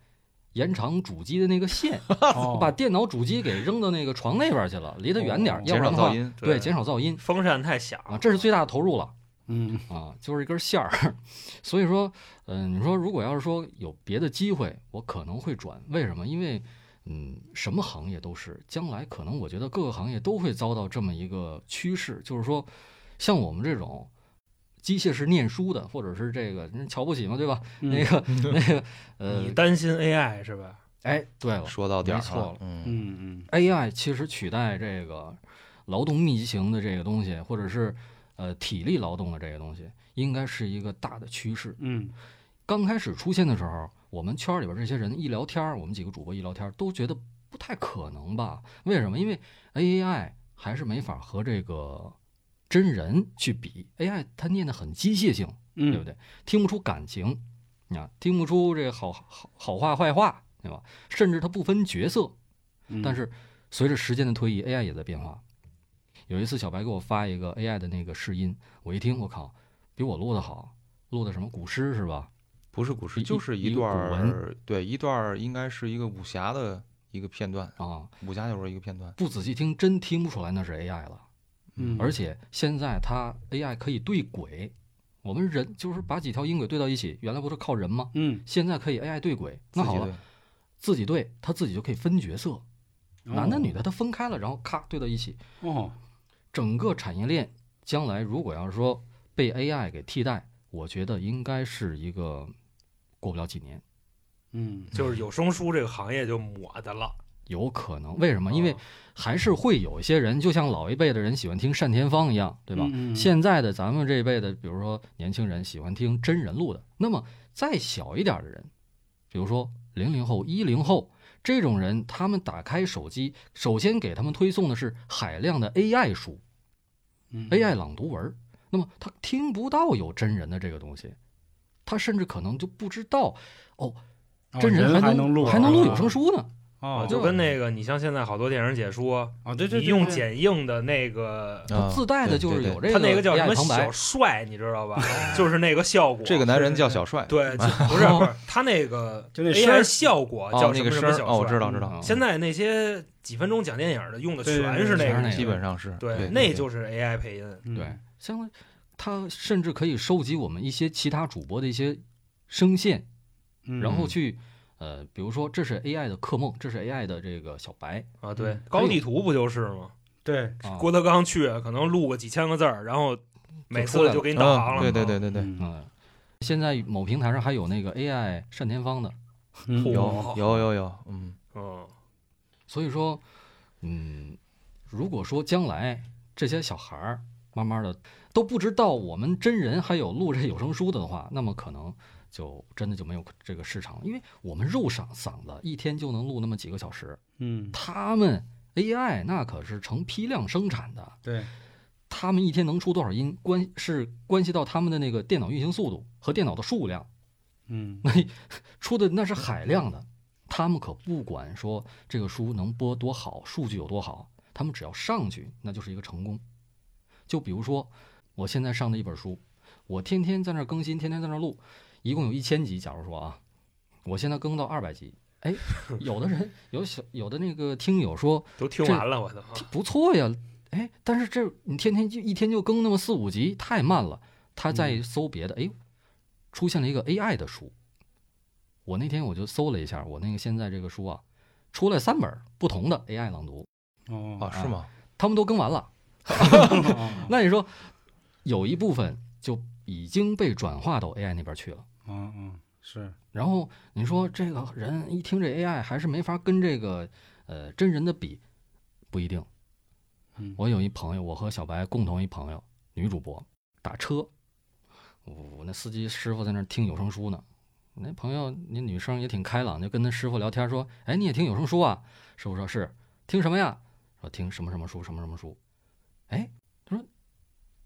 S4: 延长主机的那个线，
S1: 哦
S4: 把电脑主机给扔到那个床那边儿去了，离它远点儿，
S1: 哦
S4: 要不然的话，
S3: 减少噪音，
S4: 对，减少噪音
S2: 风扇太响
S4: 啊，这是最大的投入了。
S1: 嗯
S4: 啊，就是一根线儿。所以说，嗯、你说如果要是说有别的机会，我可能会转。为什么？因为，嗯，什么行业都是，将来可能我觉得各个行业都会遭到这么一个趋势，就是说，像我们这种机械式念书的，或者是这个人瞧不起嘛，对吧？
S1: 嗯
S4: 那个 那个，呃
S2: 你，担心 AI 是吧？
S4: 哎，对了
S3: 说到点儿
S4: 了
S3: 嗯，
S1: 嗯嗯
S4: ，AI 其实取代这个劳动密集型的这个东西，或者是呃体力劳动的这个东西，应该是一个大的趋势。
S1: 嗯
S4: 刚开始出现的时候，我们圈里边这些人一聊天，我们几个主播一聊天，都觉得不太可能吧？为什么？因为 AI 还是没法和这个真人去比，AI 它念的很机械性，
S1: 嗯，
S4: 对不对？听不出感情，啊，听不出这个好好好话坏话，对吧？甚至它不分角色。
S1: 嗯？
S4: 但是随着时间的推移，AI 也在变化。有一次，小白给我发一个 AI 的那个试音，我一听，我靠，比我录的好，录的什么古诗是吧？
S3: 不是古诗，就是
S4: 一
S3: 段
S4: 古
S3: 儿，对，一段应该是一个武侠的一个片段，
S4: 啊，
S3: 武侠小说一个片段，
S4: 不仔细听真听不出来那是 AI 了。
S1: 嗯，
S4: 而且现在它 AI 可以对轨，我们人就是把几条音轨对到一起，原来不是靠人吗？
S1: 嗯，
S4: 现在可以 AI 对轨。那好了，
S3: 自己对
S4: 自己对，它自己就可以分角色，男的
S1: 哦
S4: 女的它分开了，然后咔对到一起。
S1: 哦，
S4: 整个产业链将来如果要是说被 AI 给替代，我觉得应该是一个过不了几年，
S1: 嗯
S2: 就是有声书这个行业就抹的了，
S4: 有可能。为什么？因为
S2: 啊
S4: 还是会有一些人，就像老一辈的人喜欢听单田芳一样，对吧？
S1: 嗯嗯
S4: 现在的咱们这一辈的，比如说年轻人喜欢听真人录的，那么再小一点的人，比如说零零后、一零后这种人，他们打开手机，首先给他们推送的是海量的 AI 书、
S1: 嗯
S4: AI 朗读文，那么他听不到有真人的这个东西，他甚至可能就不知道
S1: 哦
S4: 真
S1: 人
S4: 还
S1: 能录
S4: 还能录有
S1: 啊
S4: 声书呢。
S1: 哦，
S2: 就跟那个你像现在好多电影解说，
S1: 啊，对对，
S2: 你用剪映的那个，
S3: 啊
S4: 自带的就是有这个
S2: 他那个叫什么小，帅，你知道吧？就是那个效果。
S3: 这个男人叫小帅，
S2: 对，不是不是，他那个
S1: 就那声儿
S2: AI 效果
S3: 哦
S2: 叫什
S3: 那个声儿，
S2: 么什么小
S3: 哦，我知
S2: 帅。
S3: 道知道，
S4: 嗯
S2: 现在那些几分钟讲电影的用的全是那个，
S4: 全是那个
S3: 基本上是
S2: 对，那就是 AI 配音。
S1: 嗯
S4: 对，相当于他甚至可以收集我们一些其他主播的一些声线，
S1: 嗯。
S4: 然后去呃，比如说这是 AI 的克梦，这是 AI 的这个小白
S2: 啊，对。
S4: 嗯，
S2: 高地图不就是吗？
S1: 对，
S4: 啊，
S2: 郭德纲去，可能录个几千个字儿，然后每次就给你导航了。
S3: 嗯对对对对对，
S1: 嗯。
S4: 嗯，现在某平台上还有那个 AI 单田芳的，
S1: 嗯
S3: 有有有有，嗯，
S2: 嗯，
S4: 所以说，嗯，如果说将来这些小孩儿慢慢的都不知道我们真人还有录这有声书的的话，那么可能就真的就没有这个市场了，因为我们肉嗓嗓子一天就能录那么几个小时，
S1: 嗯，
S4: 他们 AI 那可是成批量生产的，
S1: 对，
S4: 他们一天能出多少音，关是关系到他们的那个电脑运行速度和电脑的数量，
S1: 嗯。
S4: 那 出的那是海量的，他们可不管说这个书能播多好，数据有多好，他们只要上去，那就是一个成功。就比如说，我现在上的一本书，我天天在那儿更新，天天在那儿录，一共有一千集。假如说啊，我现在更到二百集，哎，有的人有小有的那个听友说
S2: 都听完了，我都。
S4: 不错呀哎，但是这你天天就一天就更那么四五集，太慢了。他再
S1: 嗯
S4: 搜别的，哎，出现了一个 AI 的书。我那天我就搜了一下，我那个现在这个书啊，出来三本不同的 AI 朗读，
S1: 哦
S3: 啊，是吗？
S4: 他们都更完了。
S1: 哦
S4: 那你说有一部分就已经被转化到 AI 那边去了。
S1: 嗯嗯是
S4: 然后你说这个人一听这 AI 还是没法跟这个呃真人的比，不一定。
S1: 嗯
S4: 我有一朋友，我和小白共同一朋友，女主播打车，我那司机师傅在那听有声书呢。那朋友那女生也挺开朗，就跟那师傅聊天说：“哎，你也听有声书啊？”师傅说是，听什么呀？说听什么什么书，什么什么书。哎，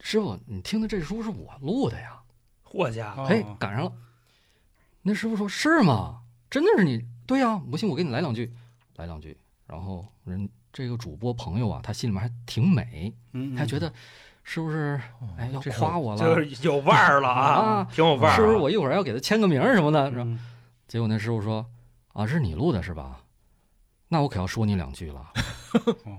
S4: 师傅，你听的这书是我录的呀。
S2: 嚯家伙，
S4: 嘿
S1: 哦，
S4: 赶上了。那师傅说：“是吗？真的是你？对呀、不信我给你来两句，来两句。”然后人这个主播朋友啊，他心里面还挺美，
S1: 嗯，
S4: 他觉得是不是哎要夸我了？
S2: 就是有腕儿了啊
S4: 啊，
S2: 挺有腕儿啊。
S4: 是不是我一会儿要给他签个名什么的？是
S1: 嗯
S4: 结果那师傅说：“啊，是你录的是吧？那我可要说你两句了。
S1: 哦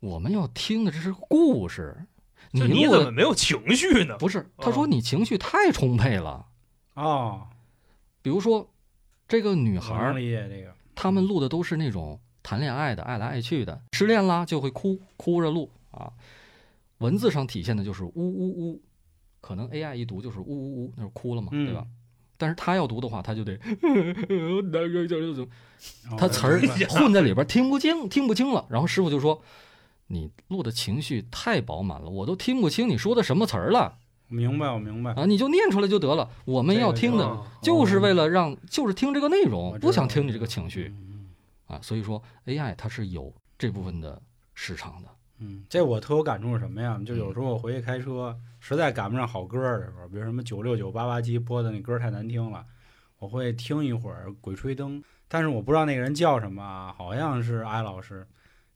S4: 我们要听的这是故事，
S2: 就
S4: 录的
S2: 你怎么没有情绪呢？
S4: 不是？他说你情绪太充沛了。
S1: 哦，
S4: 比如说这个女孩儿
S1: 能，理解这个，
S4: 他们录的都是那种谈恋爱的，爱来爱去的，失恋啦就会哭，哭着录啊。文字上体现的就是呜呜呜，可能 AI 一读就是呜呜呜，那是哭了嘛，
S1: 嗯
S4: 对吧？但是他要读的话，他就得
S1: 哦
S4: 他词儿混在里边，听不清，听不清了。然后师傅就说：“你录的情绪太饱满了，我都听不清你说的什么词儿了
S1: 明白，我明白。
S4: 啊！你就念出来就得了。我们要听的
S2: 哦
S4: 就是为了让，就是听这个内容不想听你这个情绪。
S1: 嗯
S4: 啊，所以说 AI 它是有这部分的市场的。
S1: 嗯，这我特有感触是什么呀？就
S4: 嗯
S1: 有时候我回去开车，实在赶不上好歌的时候，比如什么九六九八八七播的那歌太难听了，我会听一会儿《鬼吹灯》，但是我不知道那个人叫什么啊，好像是艾老师，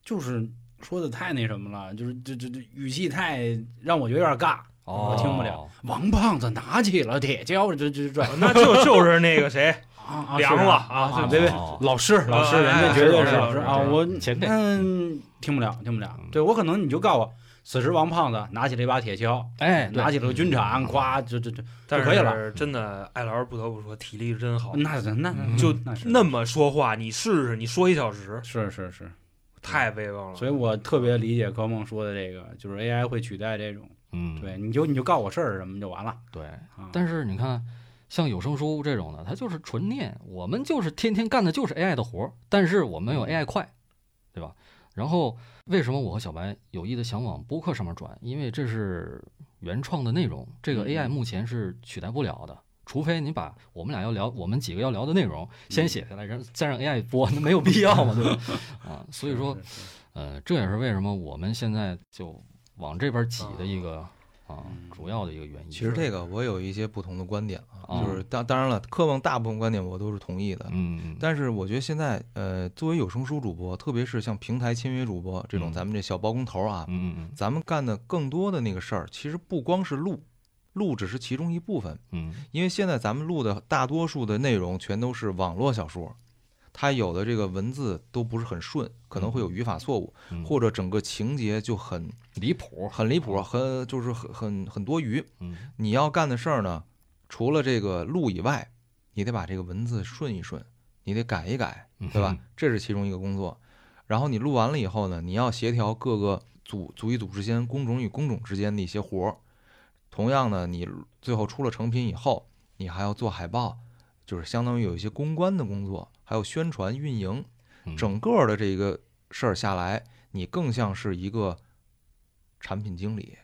S1: 就是说的太那什么了，就是这这这语气太让我觉得有点尬。我听不了。王胖子拿起了铁锹，这这转
S2: 那就 就是那个谁，
S1: 啊啊
S2: 凉了啊就
S1: 啊！别老师老师，
S2: 哎
S1: 人家
S2: 哎
S1: 绝对是
S2: 是
S1: 老师啊！
S2: 是是
S1: 我
S4: 前
S1: 嗯听不了听不了
S4: 嗯。
S1: 对我可能你就告诉我，此时王胖子拿起了一把铁锹，
S4: 哎，
S1: 拿起了个军铲，
S4: 嗯
S1: 咵，就就就，
S2: 但
S1: 可以了
S2: 是真的，艾老师不得不说体力真好，
S1: 那那那
S4: 嗯
S2: 就
S1: 那是
S2: 那么说话，你试试，你说一小时，
S1: 是是是，
S2: 太威风了。
S1: 所以我特别理解柯梦说的这个，就是 AI 会取代这种，
S4: 嗯，
S1: 对，你就你就告我事儿什么就完了
S4: 对。
S1: 啊。
S4: 但是你看，像有声书这种的，它就是纯念，我们就是天天干的就是 AI 的活儿，但是我们有 AI 快，对吧？然后为什么我和小白有意的想往播客上面转？因为这是原创的内容，这个
S1: 嗯
S4: AI 目前是取代不了的。除非你把我们俩要聊，我们几个要聊的内容先写下来，然后再让 AI 播，那没有必要嘛，对吧？啊，所以说，呃，这也是为什么我们现在就往这边挤的一个啊。
S1: 嗯。
S4: 主要的一个原因。
S3: 其实这个我有一些不同的观点啊，
S4: 啊。
S3: 就是当当然了，科梦大部分观点我都是同意的，
S4: 嗯，
S3: 但是我觉得现在呃，作为有声书主播，特别是像平台签约主播这种
S4: 嗯。
S3: 咱们这小包工头啊，
S4: 嗯嗯。
S3: 咱们干的更多的那个事儿，其实不光是录，录只是其中一部分，
S4: 嗯
S3: 因为现在咱们录的大多数的内容全都是网络小说，它有的这个文字都不是很顺，可能会有语法错误，
S4: 嗯，
S3: 或者整个情节就很
S4: 离谱，
S3: 很离谱，很就是很很很多余。
S4: 嗯
S3: 你要干的事儿呢，除了这个录以外，你得把这个文字顺一顺，你得改一改，
S4: 嗯
S3: 对吧？这是其中一个工作。然后你录完了以后呢，你要协调各个组组与组之间、工种与工种之间的一些活儿。同样呢，你最后出了成品以后，你还要做海报，就是相当于有一些公关的工作，还有宣传、运营，
S4: 嗯
S3: 整个的这个事儿下来，你更像是一个产品经理，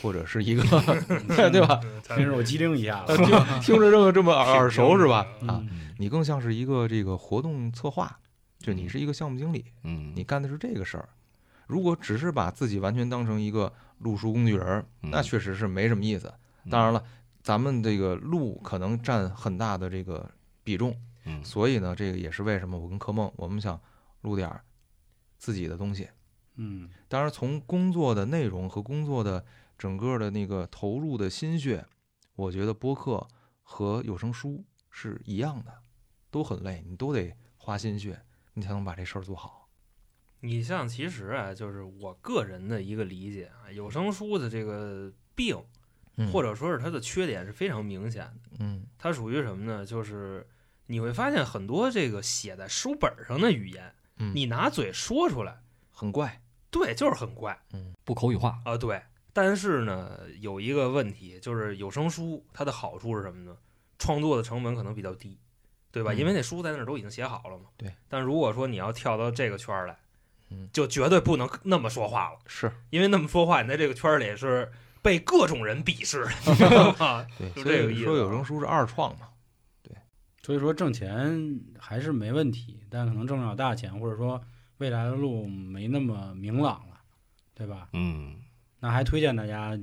S3: 或者是一个 对吧？
S2: 嗯？
S1: 听着我机灵一下子，
S3: 听着这么这么耳耳熟是吧？啊，你更像是一个这个活动策划，就你是一个项目经理，
S4: 嗯，
S3: 你干的是这个事儿。如果只是把自己完全当成一个录书工具人那确实是没什么意思。当然了，咱们这个录可能占很大的这个比重，
S4: 嗯
S3: 所以呢，这个也是为什么我跟柯梦我们想录点儿自己的东西。
S1: 嗯
S3: 当然，从工作的内容和工作的整个的那个投入的心血，我觉得播客和有声书是一样的，都很累，你都得花心血，你才能把这事儿做好。
S2: 你像其实啊，就是我个人的一个理解啊，有声书的这个病，
S3: 嗯
S2: 或者说是它的缺点是非常明显的。
S3: 嗯
S2: 它属于什么呢？就是你会发现很多这个写在书本上的语言，
S3: 嗯，
S2: 你拿嘴说出来，
S3: 很怪，
S2: 对，就是很怪
S4: 不口语化，
S2: 啊，对。但是呢，有一个问题，就是有声书它的好处是什么呢？创作的成本可能比较低，对吧？
S3: 嗯
S2: 因为那书在那儿都已经写好了嘛。
S3: 对。
S2: 但如果说你要跳到这个圈儿来，
S3: 嗯
S2: 就绝对不能那么说话了，
S3: 是
S2: 因为那么说话，你在这个圈儿里是被各种人鄙视，你知道吗？
S3: 对，
S2: 就
S3: 所以说
S2: 这个意思说
S3: 有声书是二创嘛，对
S1: 所以说挣钱还是没问题，但可能挣不了大钱，或者说未来的路没那么明朗了，对吧？
S4: 嗯，
S1: 那还推荐大家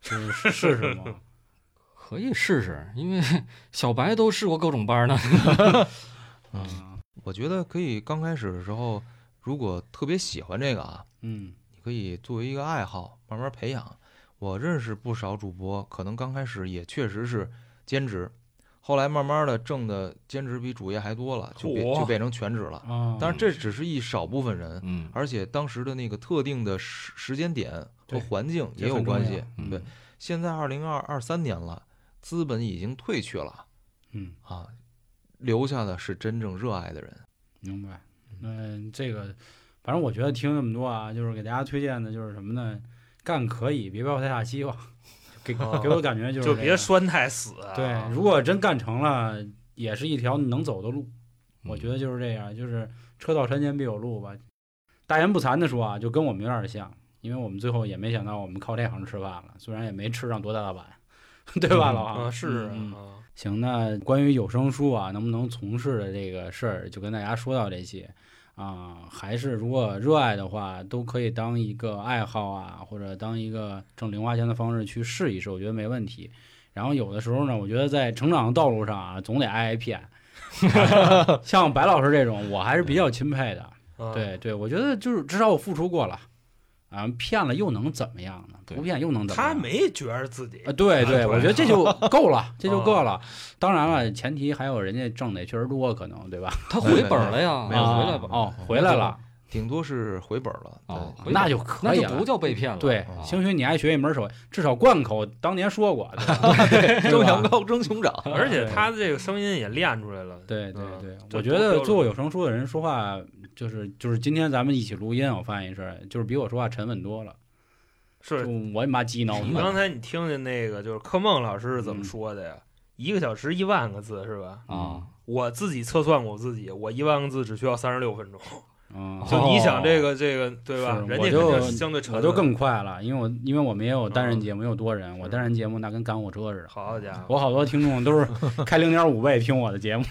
S1: 就是试试吗？
S4: 可以试试，因为小白都试过各种班呢。
S3: 嗯，
S1: 啊，
S3: 我觉得可以刚开始的时候，如果特别喜欢这个啊，
S1: 嗯
S3: 你可以作为一个爱好慢慢培养。我认识不少主播，可能刚开始也确实是兼职，后来慢慢的挣的兼职比主业还多了，就变就变成全职了。
S1: 啊，
S3: 当然这只是一少部分人，
S4: 嗯，
S3: 而且当时的那个特定的时时间点和环境也有关系。
S4: 嗯
S3: 对，现在二零二二三年了，资本已经退去了
S1: 嗯，
S3: 啊，留下的是真正热爱的人。
S1: 明白。嗯，这个反正我觉得听那么多啊，就是给大家推荐的就是什么呢？干可以，别抱太大希望。给
S2: 哦
S1: 给我感觉就是
S2: 就别拴太死啊。
S1: 对，如果真干成了，也是一条能走的路。我
S4: 嗯
S1: 觉得就是这样，就是车到山前必有路吧。大言不惭的说啊，就跟我们有点像，因为我们最后也没想到我们靠这行吃饭了，虽然也没吃上多大的碗，对吧，
S4: 嗯
S1: 老王？
S2: 啊是啊，
S1: 行，那关于有声书啊，能不能从事的这个事儿，就跟大家说到这些啊。还是如果热爱的话，都可以当一个爱好啊，或者当一个挣零花钱的方式去试一试，我觉得没问题。然后有的时候呢，我觉得在成长的道路上啊，总得挨挨骗。像白老师这种，我还是比较钦佩的。
S2: 啊
S1: 对对，我觉得就是至少我付出过了，啊，骗了又能怎么样呢？不骗又能怎么样？
S2: 他没觉着自己
S1: 啊，对对，我觉得这就够了，这就够了。当然了，前提还有人家挣的也确实多，可能对吧？
S4: 他回本了呀，
S3: 没有
S4: 啊回来吧。
S1: 哦，回来了，
S3: 顶多是回本了。
S4: 哦
S1: 那就可以
S4: 那就不。叫被骗了。
S1: 对
S4: 啊，
S1: 兴许你还学一门手艺，至少贯口当年说过，对吧
S3: 蒸羊羔蒸熊掌，
S2: 而且他的这个声音也练出来了。
S1: 对对
S2: 嗯
S1: 对，我觉得做过有声书的人说话，就是就是今天咱们一起录音，我发现一事儿，就是比我说话沉稳多了。是我你妈激恼
S2: 你
S1: 呢，
S2: 刚才你听见那个就是柯梦老师是怎么说的呀？一个小时一万个字是吧？
S4: 啊，
S2: 我自己测算过我自己，我一万个字只需要三十六分钟。
S1: 嗯，
S2: 就你想这个这个对吧？人家肯
S1: 我就
S2: 相对。
S1: 我就更快了，因为我因为我们也有单人
S2: 嗯
S1: 节目，也有多人，我单人节目那跟赶火车似的。
S2: 好家伙，
S1: 我好多听众都是 开零点五倍听我的节目，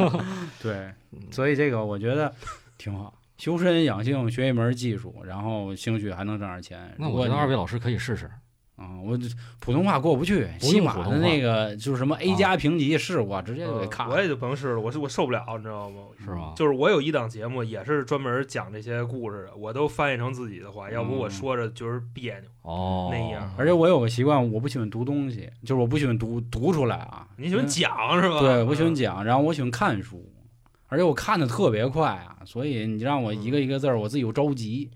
S1: 对，所以这个我觉得挺好。修身养性，学一门技术，然后兴许还能挣点钱。
S4: 那我觉
S1: 如果你
S4: 得二位老师可以试试。
S1: 啊、我这普通话过不去，
S4: 不
S1: 西马的那个就是什么 A
S4: 啊
S1: 加评级试过，直接就给
S2: 嗯
S1: 卡。
S2: 我也就甭试了，我是我受不了，你知道吗？
S4: 是吗？
S2: 就是我有一档节目也是专门讲这些故事的，我都翻译成自己的话，要不我说着就是别扭。
S4: 哦，
S2: 那样
S1: 而且我有个习惯，我不喜欢读东西，就是我不喜欢读读出来啊。
S2: 你喜欢讲是吧？
S1: 对，我喜欢
S2: 嗯
S1: 讲，然后我喜欢看书，而且我看的特别快啊，所以你让我一个一个字儿，我自己又着急，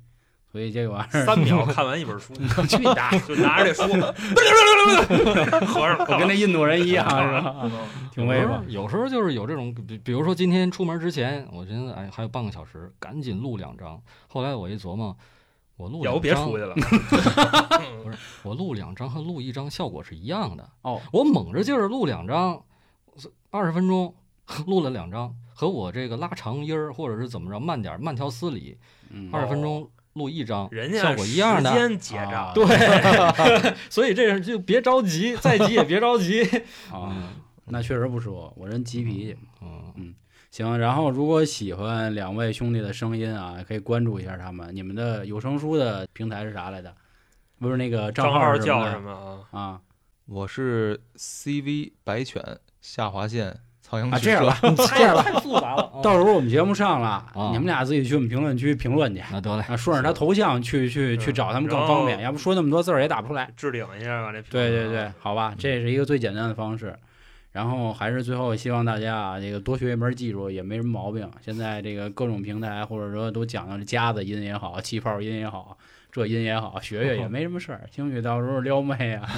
S1: 所以这个玩意儿，
S2: 三秒看完一本书，
S1: 去你大爷！
S2: 就拿着这书，合上
S1: 我跟那印度人一样是吧？挺威风。
S4: 有时候就是有这种，比比如说今天出门之前，我寻思哎还有半个小时，赶紧录两张。后来我一琢磨，我录
S2: 要不
S4: 两张
S2: 别出去了。
S4: 不是我录两张和录一张效果是一样的。
S1: 哦，
S4: 我猛着劲儿录两张，二十分钟录了两张，和我这个拉长音儿或者是怎么着慢点儿慢条斯理，
S1: 嗯，
S4: 二十分钟录一张，
S2: 人家
S4: 效果一样的
S2: 时。间结账
S1: 啊，
S4: 对，所以这样就别着急，再急也别着急。
S1: 啊，那确实不说，我人急脾气。
S4: 嗯，
S1: 行，然后如果喜欢两位兄弟的声音啊，可以关注一下他们。你们的有声书的平台是啥来的？不是那个
S2: 账
S1: 号
S2: 号叫什么啊？
S1: 啊？
S3: 我是 CV 白犬下划线苍蝇
S1: 啊，这样吧，这样吧，
S4: 太复杂了。
S1: 到时候我们节目上了，
S4: 啊
S1: 你们俩自己去我们评论区评论去。
S4: 那得嘞，
S1: 啊，顺着他头像去去去
S2: 嗯
S1: 找他们更方便，要不说那么多字儿也打不出来。
S2: 置顶一下吧，这评
S1: 对对对，好吧，这是一个最简单的方式。然后还是最后希望大家啊，这个多学一门技术也没什么毛病。现在这个各种平台或者说都讲究夹子音也好，气泡音也好，这音也好，学学也没什么事儿。兴许到时候撩妹啊，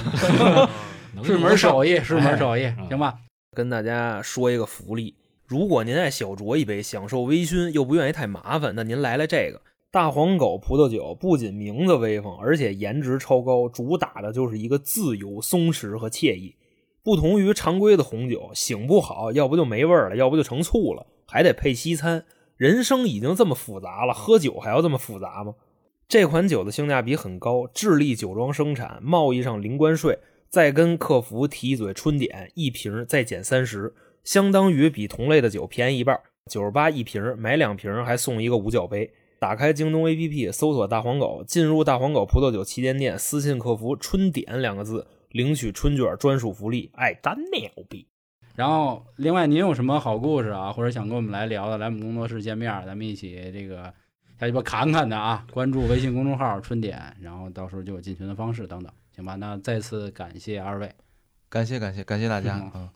S4: 能
S1: 是门手艺，是门手艺
S4: 哎，
S1: 行吧？
S2: 跟大家说一个福利，如果您爱小酌一杯，享受微醺，又不愿意太麻烦，那您来来这个大黄狗葡萄酒，不仅名字威风，而且颜值超高，主打的就是一个自由、松弛和惬意。不同于常规的红酒，醒不好，要不就没味儿了，要不就成醋了，还得配西餐。人生已经这么复杂了，喝酒还要这么复杂吗？这款酒的性价比很高，智利酒庄生产，贸易上零关税，再跟客服提一嘴春点，一瓶再减三十，相当于比同类的酒便宜一半，九十八一瓶，买两瓶还送一个五角杯。打开京东 APP，搜索“大黄狗”，进入大黄狗葡萄酒旗舰店，私信客服“春点”两个字，领取春卷专属福利。哎，真牛逼！
S1: 然后，另外您有什么好故事啊，或者想跟我们来聊的，来我们工作室见面，咱们一起这个下鸡巴侃侃的啊！关注微信公众号“春点”，然后到时候就有进群的方式等等，行吧？那再次感谢二位。
S3: 感谢感谢感谢大家
S1: 嗯
S3: 啊！